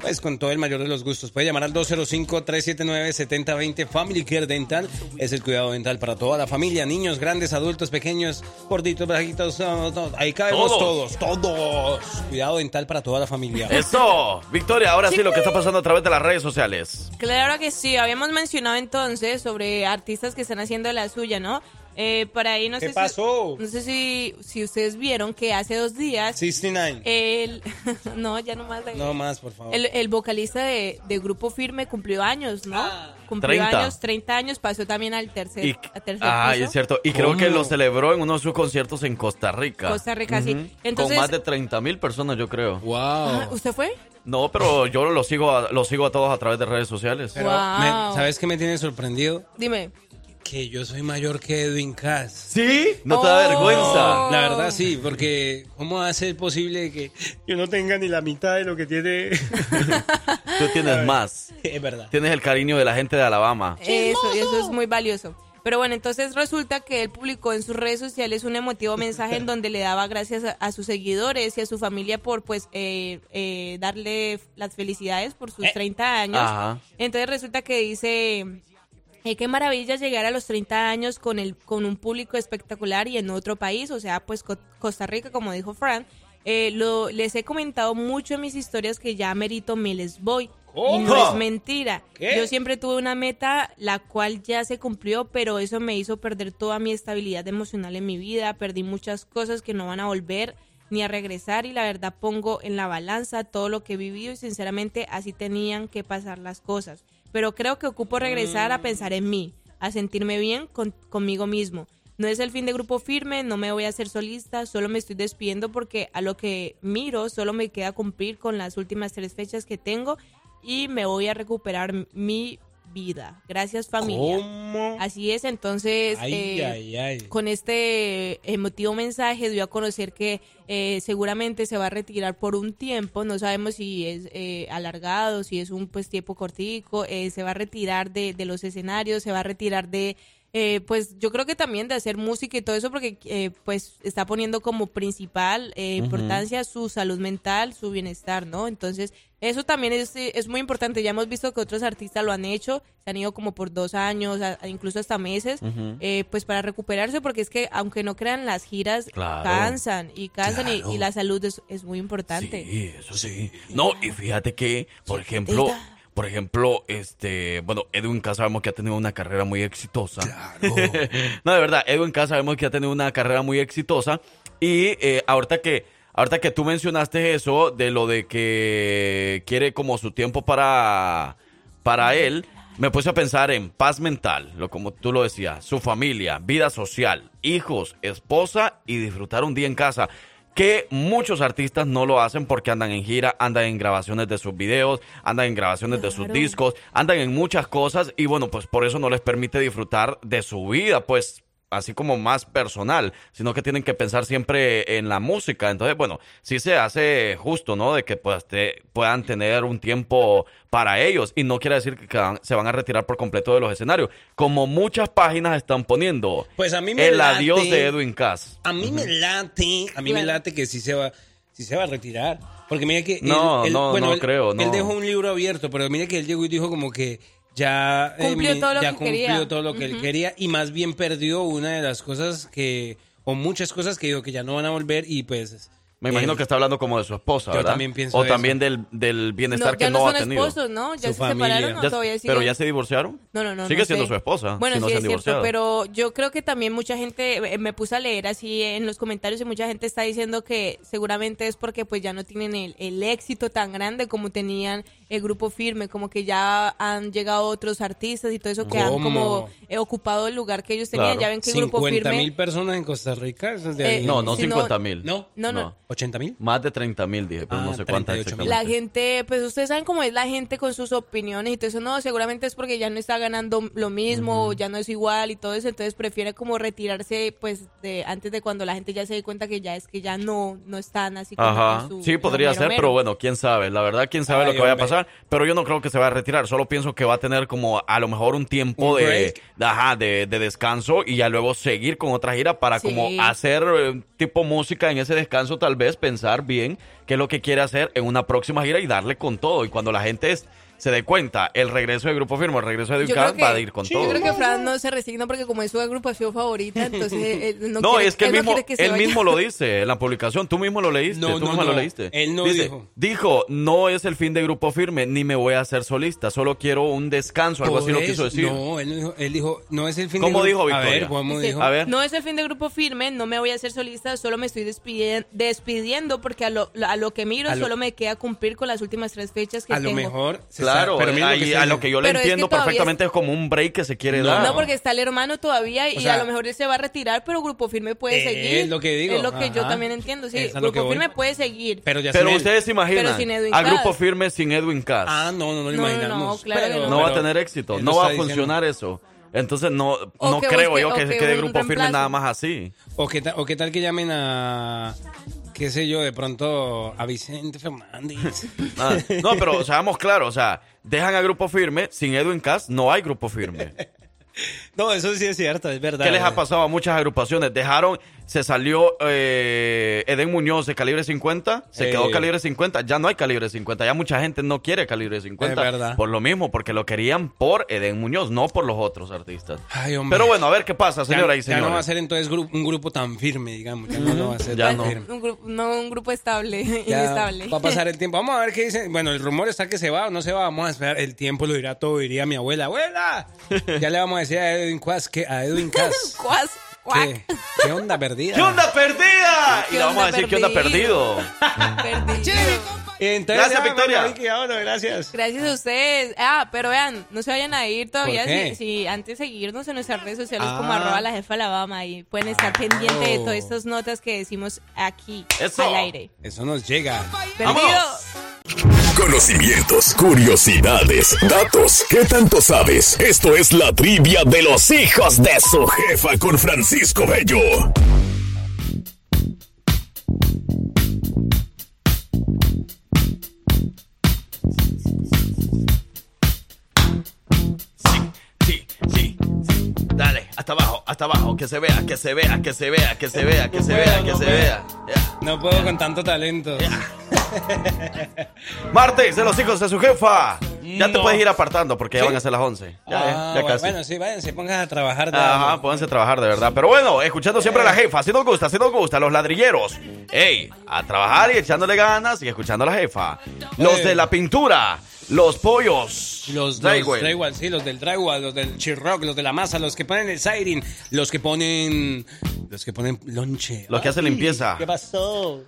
pues con todo el mayor de los gustos. Puede llamar al 205-379-7020. Family Care Dental es el cuidado dental para toda la familia, niños, grandes, adultos, pequeños, gorditos, bajitos, no, no, ahí cabemos Todos. todos, todos. Cuidado dental para toda la familia. Eso, Victoria, ahora sí lo que está pasando a través de las redes sociales. Claro que sí, habíamos mencionado entonces sobre artistas que están haciendo la suya, ¿no? Eh, por ahí no ¿Qué sé pasó? Si, no sé si, si ustedes vieron que hace dos días 69. el no ya no más No más, por favor. el, el vocalista de, de Grupo Firme cumplió años, ¿no? cumplió 30. años, 30 años, pasó también al tercer, Y, a tercer ah, piso. es cierto. Y creo que lo celebró en uno de sus conciertos en Costa Rica. Costa Rica, sí. Entonces- Con más de 30 mil personas, yo creo. Wow. Ah, ¿Usted fue? No, pero yo lo sigo a, lo sigo a todos a través de redes sociales. Pero, Wow. me- ¿sabes qué me tiene sorprendido? Dime. Que yo soy mayor que Edwin Cass. ¿Sí? ¿No te da Oh. vergüenza? La verdad sí, porque ¿cómo va a ser posible que yo no tenga ni la mitad de lo que tiene? Tú tienes más. es verdad. Tienes el cariño de la gente de Alabama. Eso, y eso es muy valioso. Pero bueno, entonces resulta que él publicó en sus redes sociales un emotivo mensaje en donde le daba gracias a, a sus seguidores y a su familia por pues eh, eh, darle las felicidades por sus 30 años. Ajá. Entonces resulta que dice, eh, qué maravilla llegar a los 30 años con, el, con un público espectacular y en otro país, o sea, pues Co- Costa Rica, como dijo Fran. eh, lo, les he comentado mucho en mis historias que ya merito me les voy. Y ¿Cómo? no es mentira. ¿Qué? Yo siempre tuve una meta, la cual ya se cumplió, pero eso me hizo perder toda mi estabilidad emocional en mi vida. Perdí muchas cosas que no van a volver ni a regresar y la verdad pongo en la balanza todo lo que he vivido y sinceramente así tenían que pasar las cosas. Pero creo que ocupo regresar a pensar en mí, a sentirme bien con- conmigo mismo. No es el fin de grupo firme, no me voy a hacer solista, solo me estoy despidiendo porque a lo que miro solo me queda cumplir con las últimas tres fechas que tengo y me voy a recuperar mi vida. Gracias familia. ¿Cómo? Así es, entonces Ay, eh, ay, ay. con este emotivo mensaje dio a conocer que eh, seguramente se va a retirar por un tiempo, no sabemos si es eh, alargado, si es un pues tiempo cortico, eh, se va a retirar de, de los escenarios, se va a retirar de eh, pues yo creo que también de hacer música y todo eso porque eh, pues está poniendo como principal eh, importancia su salud mental, su bienestar, ¿no? Entonces eso también es, es muy importante. Ya hemos visto que otros artistas lo han hecho, se han ido como por dos años, a- incluso hasta meses, eh, pues para recuperarse, porque es que aunque no crean las giras, Claro. cansan y cansan y- Claro. y, la salud es, es muy importante. Sí, eso sí. No, y fíjate que, por ejemplo, por ejemplo, este, bueno, Edwin K sabemos que ha tenido una carrera muy exitosa. no, de verdad, Edwin K sabemos que ha tenido una carrera muy exitosa y eh, ahorita que ahorita que tú mencionaste eso de lo de que quiere como su tiempo para para él, me puse a pensar en paz mental, lo como tú lo decías, su familia, vida social, hijos, esposa y disfrutar un día en casa. Que muchos artistas no lo hacen porque andan en gira, andan en grabaciones de sus videos, andan en grabaciones de sus discos, andan en muchas cosas y bueno, pues por eso no les permite disfrutar de su vida, pues así como más personal, sino que tienen que pensar siempre en la música. Entonces, bueno, sí se hace justo, ¿no? De que pues, te- puedan tener un tiempo para ellos y no quiere decir que se van a retirar por completo de los escenarios, como muchas páginas están poniendo. Pues a mí me el late- adiós de Edwin Cass. A mí me late, a mí me late que sí se va, sí se va a retirar. Porque mira que... él- No, él- no, bueno, no él- creo, Él no. dejó un libro abierto, pero mira que él llegó y dijo como que ya... eh, Cumplió todo lo ya que cumplió quería. todo lo que él quería y más bien perdió una de las cosas que... O muchas cosas que digo que ya no van a volver y pues... Me imagino eh, que está hablando como de su esposa, Yo ¿verdad? también pienso O eso. también del, del bienestar No, que no, no ha son tenido. esposos, ¿no? ¿Ya Su se familia. separaron o Ya- todavía siguen? ¿Pero ya se divorciaron? No, no, no. Sigue no siendo sé. su esposa. Bueno, si no sí se es cierto, pero yo creo que también mucha gente, eh, me puse a leer así en los comentarios y mucha gente está diciendo que seguramente es porque pues ya no tienen el, el éxito tan grande como tenían el grupo firme, como que ya han llegado otros artistas y todo eso que han como eh, ocupado el lugar que ellos tenían. Claro. Ya ven que el grupo 50 firme... mil personas en Costa Rica. eso es de Eh. No, no si no- 50 mil. ¿No? No, no. ¿80 mil? Más de 30 mil, dije, pero Ah, no sé cuántas 38 mil. exactamente. La gente, pues ustedes saben cómo es la gente con sus opiniones y todo eso, no, seguramente es porque ya no está ganando lo mismo, o ya no es igual y todo eso, entonces prefiere como retirarse pues de antes de cuando la gente ya se dé cuenta que ya es que ya no, no están así como Ajá, su- sí, podría mero ser, mero. pero bueno, quién sabe. La verdad, quién sabe lo que vaya a hombre. Pero yo no creo que se va a retirar. Solo pienso que va a tener como a lo mejor un tiempo Un de, de- ajá, de, de descanso y ya luego seguir con otra gira para Sí. como hacer eh, tipo música en ese descanso, tal vez pensar bien qué es lo que quiere hacer en una próxima gira y darle con todo. Y cuando la gente es- se dé cuenta, el regreso de Grupo Firme, el regreso de Yo que- va a ir con Yo todo. creo que Fran no se resigna porque como es su agrupación favorita, entonces él no, No, quiere- es que él no mismo, quiere que él mismo lo dice en la publicación. Tú mismo lo leíste. No, tú no, mismo no. lo leíste. Él no Dice, dijo. Dijo, no es el fin de Grupo Firme, ni me voy a hacer solista. Solo quiero un descanso. Algo así lo quiso decir. No, él, no dijo, él dijo, no es el fin ¿Cómo de dijo, A Victoria? ver, ¿cómo Dice, dijo? A ver. No es el fin de grupo firme, no me voy a hacer solista, solo me estoy despidi- despidiendo porque a lo, a lo que miro A lo- solo me queda cumplir con las últimas tres fechas que A lo tengo. mejor. se Claro, pero mira lo que a lo que yo le Pero es que entiendo perfectamente es como un break que se quiere No. dar. No, porque está el hermano todavía y O sea, a lo mejor él se va a retirar, pero Grupo Firme puede Es seguir. lo que digo, Es lo que yo también entiendo, sí. Es que Grupo. Firme puede seguir. Pero ya Pero ustedes se imaginan Pero sin Edwin a Cass. Grupo Firme sin Edwin Cass. Ah, no, no, no lo No, no, imaginamos. no, claro que Pero- no va a tener éxito, no va a funcionar eso. Entonces no, no que creo busque- yo que que se quede Grupo Firme nada más así. O qué, ta- o qué tal que llamen a, qué sé yo, de pronto a Vicente Fernández. Ah, no, pero seamos claros, o sea, dejan a Grupo Firme, sin Edwin Cass no hay Grupo Firme. No, eso sí es cierto, es verdad. ¿Qué les ha pasado a muchas agrupaciones? Dejaron, se salió eh, Eden Muñoz de calibre 50, se Eh. quedó calibre 50, ya no hay calibre 50, ya mucha gente no quiere calibre 50. Es verdad. Por lo mismo, porque lo querían por Eden Muñoz, no por los otros artistas. Ay, hombre. Pero bueno, a ver qué pasa, señora ya, y ya no va a ser entonces gru- un grupo tan firme, digamos. Ya no, va a ser Ya tan no. firme. Un grupo, no un grupo estable, Ya inestable. va a pasar el tiempo. Vamos a ver qué dicen. Bueno, el rumor está que se va o no se va. Vamos a esperar. El tiempo lo dirá todo, diría mi abuela. ¡Abuela! Ya le vamos a decir a Edwin Quas que a Edwin Cas. Cuas, cuac. ¿Qué, ¿Qué onda perdida? ¿Qué onda perdida? Y ¿Qué le vamos a decir qué onda perdido? perdido. Perdido. Entonces, Gracias, ya, Victoria. Vicky, vámonos, gracias. Gracias a ustedes. Ah, pero vean, no se vayan a ir todavía. Si, si antes de seguirnos en nuestras redes sociales como Ah. arroba la jefa Alabama y pueden estar pendientes de todas estas notas que decimos aquí Eso. al aire. Eso nos llega. Perdido. Conocimientos, curiosidades, datos. ¿Qué tanto sabes? Esto es la trivia de los hijos de su jefa con Francisco Bello. Sí, sí, sí. Dale, hasta abajo, hasta abajo, que se vea, que se vea, que se vea, que se vea, que se vea, que se vea. No puedo con tanto talento. Martes de los hijos de su jefa. Ya te puedes ir apartando porque ya ¿Sí? van a ser las 11. Ya, Ah, ya, casi. bueno, sí, váyanse, pongan a trabajar. de Ajá, algo. pónganse a trabajar de verdad. Pero bueno, escuchando siempre a la jefa, así nos gusta, así nos gusta, los ladrilleros. Ey, a trabajar y echándole ganas y escuchando a la jefa. Los Eh. de la pintura, los pollos. Los, los Drywall. drywall, sí, los del drywall, los del chirrock, los de la masa, los que ponen el siding, los que ponen, los que ponen lonche. Los que hacen limpieza. ¿Qué pasó?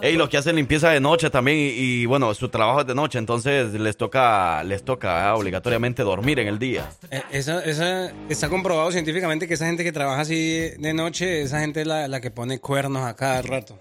Ey, los que hacen limpieza de noche también y, y, bueno, su trabajo es de noche, entonces les toca, les toca ah, obligatoriamente dormir en el día. Eh, Esa, esa, está comprobado científicamente que esa gente que trabaja así de noche, esa gente es la, la que pone cuernos a cada rato.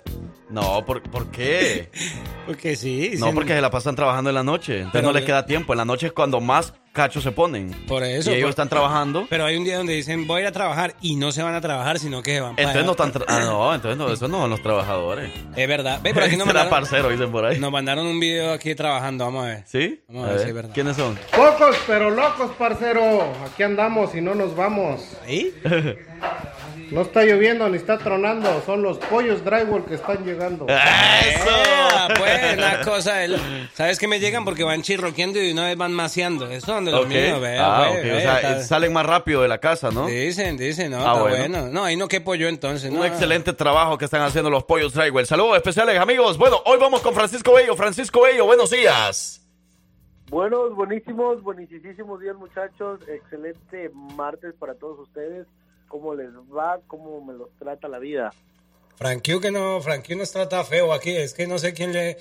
No, ¿por, ¿por qué? Porque sí. No, porque se la pasan trabajando en la noche, entonces Pero no les le- queda tiempo. En la noche es cuando más cachos se ponen. Por eso. Y ellos por- están trabajando. Pero hay un día donde dicen voy a ir a trabajar y no se van a trabajar, sino que se van para Entonces no están... tra- ah, no, entonces no, esos no son los trabajadores. Es verdad. Ve, por aquí nos mandaron, parcero, dicen por ahí. nos mandaron un video aquí trabajando, vamos a ver. ¿Sí? Vamos a A ver si es verdad. ¿Quiénes son? Pocos pero locos, parcero. Aquí andamos y no nos vamos. ¿Ahí? No está lloviendo ni está tronando. Son los pollos drywall que están llegando. Ah, pues, una cosa. ¿Sabes que me llegan? Porque van chirroqueando y de una vez van maciando. Eso es donde los Ok. míos, vea, Ah, ok, ve, O sea, está- salen más rápido de la casa, ¿no? Dicen, dicen, no, Ah, está bueno. bueno. No, ahí no quepo yo entonces. Un no. excelente trabajo que están haciendo los pollos Drywell. Saludos especiales, amigos. Bueno, hoy vamos con Francisco Bello. Francisco Bello, buenos días. Buenos, buenísimos, buenísimos días muchachos. Excelente martes para todos ustedes. ¿Cómo les va? ¿Cómo me los trata la vida? Frankie que no, Frankie nos trata feo aquí. Es que no sé quién le,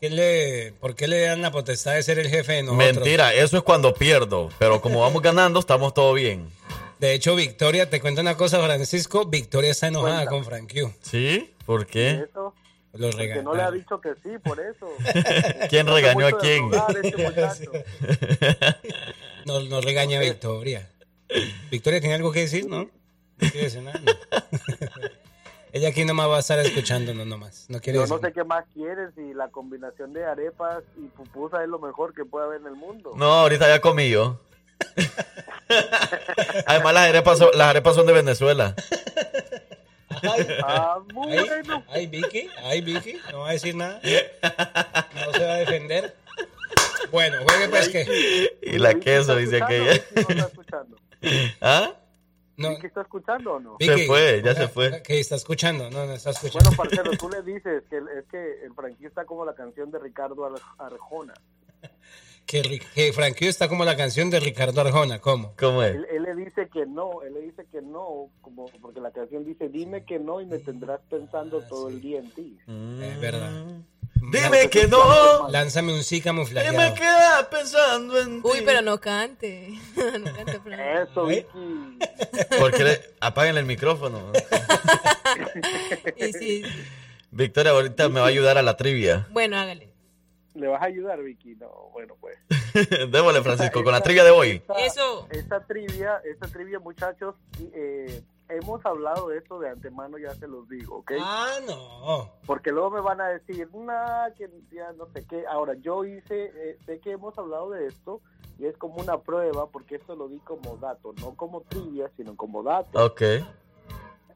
quién le, por qué le dan la potestad de ser el jefe de nosotros. Mentira, eso es cuando pierdo. Pero como vamos ganando, estamos todo bien. De hecho, Victoria, te cuento una cosa, Francisco. Victoria está enojada con Frankie. ¿Sí? ¿Por qué? Eso, Los que no le ha dicho que sí, por eso. ¿Quién regañó a quién? este muchacho. No, no regaña a Victoria. Victoria tiene algo que decir, ¿no? No quiere decir nada. no. Ella aquí nomás va a estar escuchándonos nomás. No quiere Yo no sé qué más quieres y la combinación de arepas y pupusa es lo mejor que puede haber en el mundo. No, ahorita ya comí yo. Además, las arepas, son, las arepas son de Venezuela. Ah, Ay, bueno. ay, Vicky, ay, Vicky, no va a decir nada. No se va a defender. Bueno, juegue pues que. Y la queso, dice ¿Está aquella. ¿Ah? No, ¿Vicky está escuchando o no? Se fue, ya se fue. Que está escuchando, no, no está escuchando. Bueno, parcero, tú le dices que el- es que el franquista como la canción de Ricardo Ar- Arjona. Que, que Frankie está como la canción de Ricardo Arjona, ¿cómo? ¿Cómo es? Él, él le dice que no, él le dice que no, como porque la canción dice, dime que no y me tendrás pensando todo el día en ti. Es verdad. Dime que no. Lánzame un sí Que me camuflajeado. queda pensando en ti. Uy, pero no cante. no cante, Fran. Eso, ¿Eh? Vicky. Porque le... apaguen el micrófono. Y sí, Victoria ahorita me va a ayudar a la trivia. Bueno, hágale. ¿Le vas a ayudar, Vicky? No, bueno, pues. Démosle, Francisco, con la trivia de hoy. Esta- Eso. Esta trivia, esta trivia, muchachos, eh, hemos hablado de esto de antemano, ya se los digo, ¿ok? Ah, no. Porque luego me van a decir, nah, que ya no sé qué. Ahora, yo hice, eh, sé que hemos hablado de esto, y es como una prueba, porque esto lo di como dato, no como trivia, sino como dato. Ok.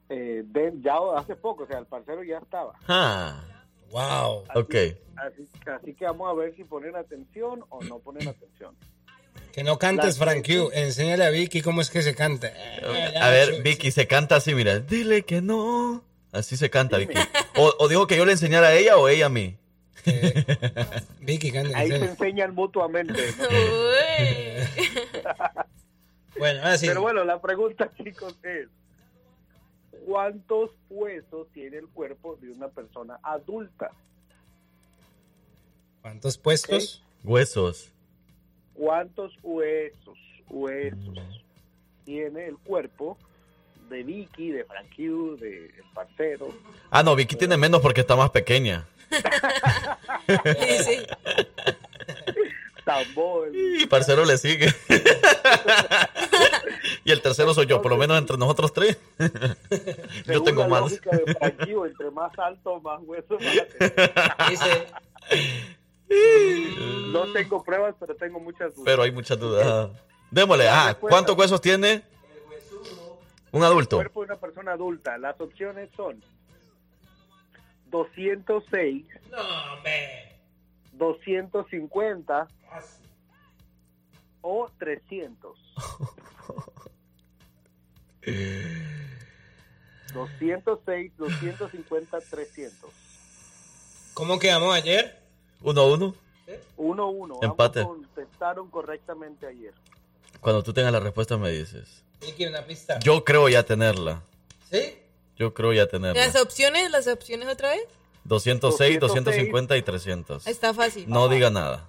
Eh, de- ya hace poco, o sea, el parcero ya estaba. Ah. Wow. Ok. Así, así que vamos a ver si ponen atención o no ponen atención. Que no cantes, La- Frank Q. Enséñale a Vicky cómo es que se canta. A ver, Vicky, se canta así, mira. Dile que no. Así se canta, Vicky. O, o dijo que yo le enseñara a ella o ella a mí. Vicky, canta. Ahí se enseñan mutuamente. ¿no? Bueno, ahora sí. Pero bueno, la pregunta, chicos, es: ¿cuántos huesos tiene el cuerpo de una persona adulta? ¿Cuántos puestos? Huesos. ¿Cuántos huesos, huesos tiene el cuerpo de Vicky, de Frankie, de el parcero? Ah, no, Vicky tiene menos porque está más pequeña. Tambor. Y parcero le sigue. y el tercero soy yo, por lo menos entre nosotros tres. yo tengo la más. de entre alto. No tengo pruebas, pero tengo muchas dudas. Pero hay muchas dudas. Démosle, ah, ¿cuántos huesos tiene un El adulto? cuerpo de una persona adulta, las opciones son 206, 250 o 300. 206, 250, 300. ¿Cómo quedamos ayer? Uno a uno. 1-1. Empate. Ambos contestaron correctamente ayer. Cuando tú tengas la respuesta me dices. Una pista. Yo creo ya tenerla. ¿Sí? Yo creo ya tenerla. Las opciones, las opciones otra vez. 206, 250 y 300. Está fácil. No diga nada.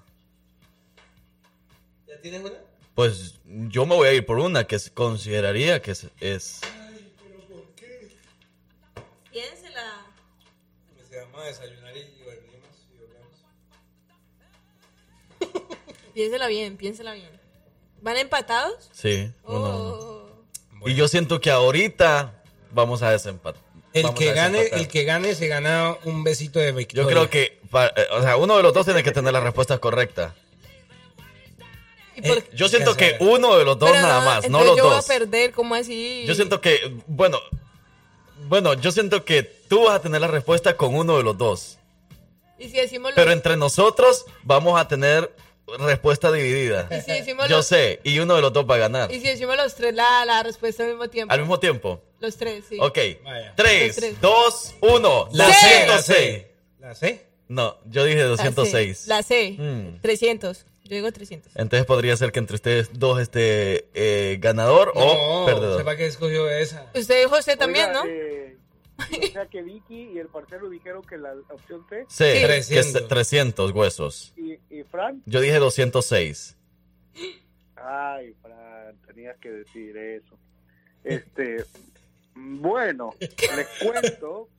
¿Ya tienes una? Pues yo me voy a ir por una que se- consideraría que es, es- Piénsela. Se vamos a desayunar y y. Piénsela bien, piénsela bien. ¿Van empatados? sí. uno Oh. uno. Y yo siento que ahorita vamos a desempatar. El que gane, el que gane se gana un besito de victoria. Yo creo que, eh, o sea, uno de los dos tiene que tener la respuesta correcta. Por- Yo siento que uno de los dos Pero nada más, no los yo dos. voy a perder, ¿cómo así? Yo siento que, bueno, bueno, yo siento que tú vas a tener la respuesta con uno de los dos. Y si decimos los... Pero entre nosotros vamos a tener respuesta dividida. Y si decimos Yo los... sé, y uno de los dos va a ganar. Y si decimos los tres la, la respuesta al mismo tiempo. Al mismo tiempo. Los tres, sí. Ok. Los 3, tres. 2, 1. La C. 206. ¿La C? No, yo dije La C. 206. La C. Mm. 300. Yo digo 300. Entonces podría ser que entre ustedes dos esté eh, ganador o No, perdedor. sepa que escogió esa. Usted dijo José también, Oiga, ¿no? eh, o sea que Vicky y el parcero dijeron que la opción C. Sí, que es 300. 300 huesos. Y, y Fran. Yo dije 206. Ay, Fran, tenías que decir eso. Este, bueno, les cuento,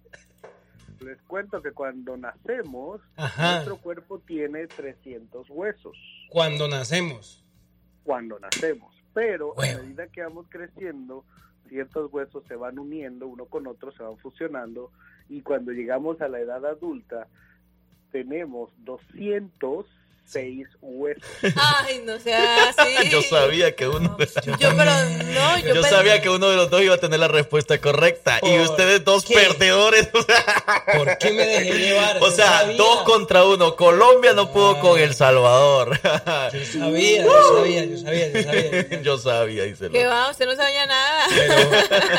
les cuento que cuando nacemos, Ajá. nuestro cuerpo tiene 300 huesos Cuando nacemos. cuando nacemos, pero a medida que vamos creciendo, ciertos huesos se van uniendo uno con otro, se van fusionando y cuando llegamos a la edad adulta tenemos 206 huesos. Ay, no sea así. Yo sabía que uno Yo, pero no, yo, Yo sabía que uno de los dos iba a tener la respuesta correcta. Y ¿Por ustedes dos qué? perdedores. ¿Por qué me dejé llevar? O Yo sea, sabía. dos contra uno. Colombia no pudo con El Salvador. Yo sabía, yo sabía, yo sabía, yo sabía. Yo sabía, dice Que va, usted no sabía nada.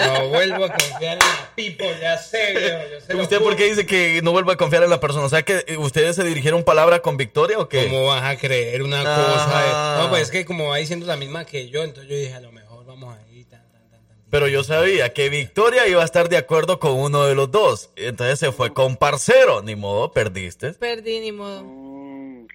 No vuelvo a confiar en la people, ya sé, yo sé ¿Usted por qué dice que no vuelva a confiar en la persona? O sea, que ustedes se dirigieron palabra con victoria o qué? ¿Cómo vas a creer una Ah. cosa? de- No, pues es que como va diciendo la misma que yo, entonces yo dije, a lo mejor vamos ahí. tan, tan, tan, tan. Pero yo sabía que Victoria iba a estar de acuerdo con uno de los dos. Entonces se fue con parcero. Ni modo, perdiste. Perdí, ni modo. Mm,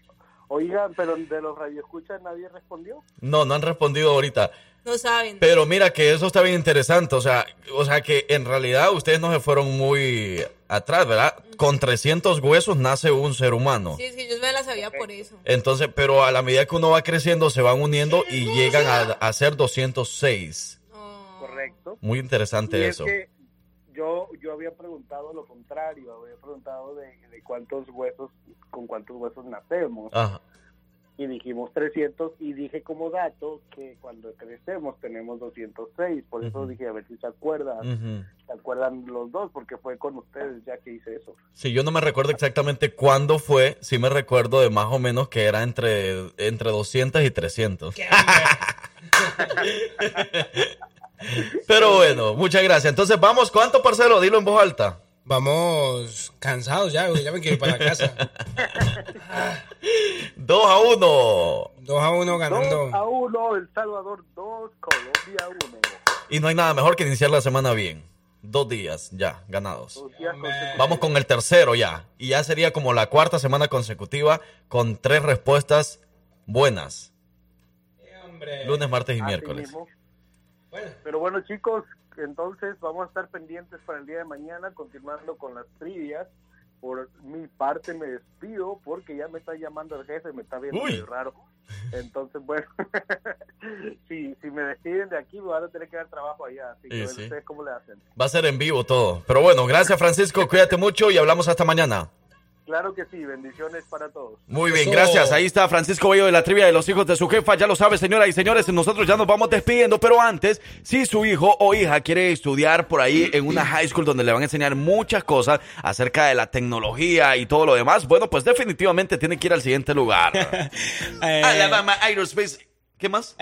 Oigan, pero de los radioescuchas nadie respondió. No, no han respondido ahorita. No saben. Pero mira que eso está bien interesante, o sea, o sea que en realidad ustedes no se fueron muy atrás, ¿verdad? Con 300 huesos nace un ser humano. Sí, es que yo me la sabía por eso. Entonces, pero a la medida que uno va creciendo se van uniendo y llegan a, a ser 206. Correcto. Muy interesante Y es eso. que yo, yo había preguntado lo contrario, había preguntado de, de cuántos huesos, con cuántos huesos nacemos. Ajá. Y dijimos 300 y dije como dato que cuando crecemos tenemos 206, por eso dije a ver si se acuerdan, se acuerdan los dos porque fue con ustedes ya que hice eso. Sí, yo no me recuerdo exactamente cuándo fue, sí me recuerdo de más o menos que era entre, entre 200 y 300. Pero bueno, muchas gracias. Entonces vamos, ¿cuánto parcero? Dilo en voz alta. Vamos cansados ya, güey. Ya me quiero ir para casa. 2 a 1. 2 a 1 2 ganando. a 1, El Salvador 2, Colombia 1. Y no hay nada mejor que iniciar la semana bien. Dos días ya ganados. Dos días consecutivos. Vamos con el tercero ya. Y ya sería como la cuarta semana consecutiva con tres respuestas buenas. Lunes, martes y Así miércoles. mismo. Pero bueno, chicos, entonces vamos a estar pendientes para el día de mañana, continuando con las trivias. Por mi parte me despido porque ya me está llamando el jefe, me está viendo Uy. medio raro. Entonces, bueno, si, si me despiden de aquí, me van a tener que dar trabajo allá. Así que Sí, a ver sí. ustedes cómo le hacen. Va a ser en vivo todo. Pero bueno, gracias Francisco, cuídate mucho y hablamos hasta mañana. Claro que sí, bendiciones para todos. Muy bien, gracias. Ahí está Francisco Bello de la trivia de los hijos de su jefa. Ya lo sabe, señoras y señores, nosotros ya nos vamos despidiendo. Pero antes, si su hijo o hija quiere estudiar por ahí en una high school donde le van a enseñar muchas cosas acerca de la tecnología y todo lo demás, bueno, pues definitivamente tiene que ir al siguiente lugar. Alabama Aerospace. ¿Qué más?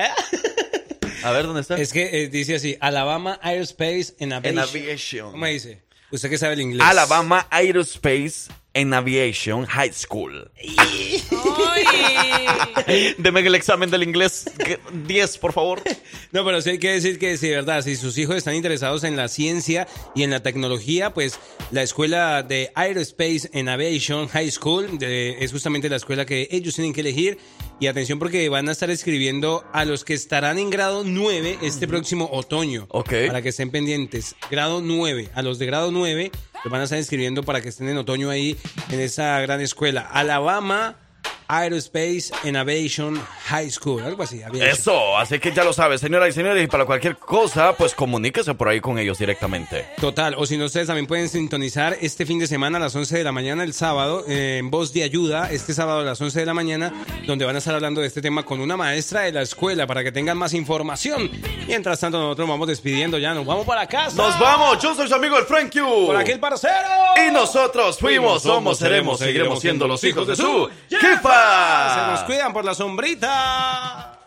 A ver, ¿dónde está? Es que eh, dice así, Alabama Aerospace and Aviation. And Aviation. ¿Cómo dice? Usted que sabe el inglés. Alabama Aerospace and Aviation High School. Deme el examen del inglés. que- 10, por favor. No, pero sí hay que decir que sí, de verdad, si sus hijos están interesados en la ciencia y en la tecnología, pues la escuela de Aerospace and Aviation High School de- es justamente la escuela que ellos tienen que elegir. Y atención porque van a estar escribiendo a los que estarán en grado 9 este próximo otoño. Ok. Para que estén pendientes. Grado 9. A los de grado 9 los van a estar escribiendo para que estén en otoño ahí en esa gran escuela. Alabama Aerospace and Aviation High School. Algo así. Eso, así que ya lo sabes, señoras y señores, y para cualquier cosa, pues comuníquese por ahí con ellos directamente. Total, o si no, ustedes también pueden sintonizar este fin de semana a las 11 de la mañana, el sábado, eh, en Voz de Ayuda, este sábado a las 11 de la mañana, donde van a estar hablando de este tema con una maestra de la escuela para que tengan más información. Mientras tanto, nosotros nos vamos despidiendo ya, nos vamos para casa. Nos vamos, yo soy su amigo el Frank Q. Por aquí el parcero. Y nosotros fuimos, somos, seremos, seguiremos siendo los hijos de su jefa. Se nos cuidan por la sombrita.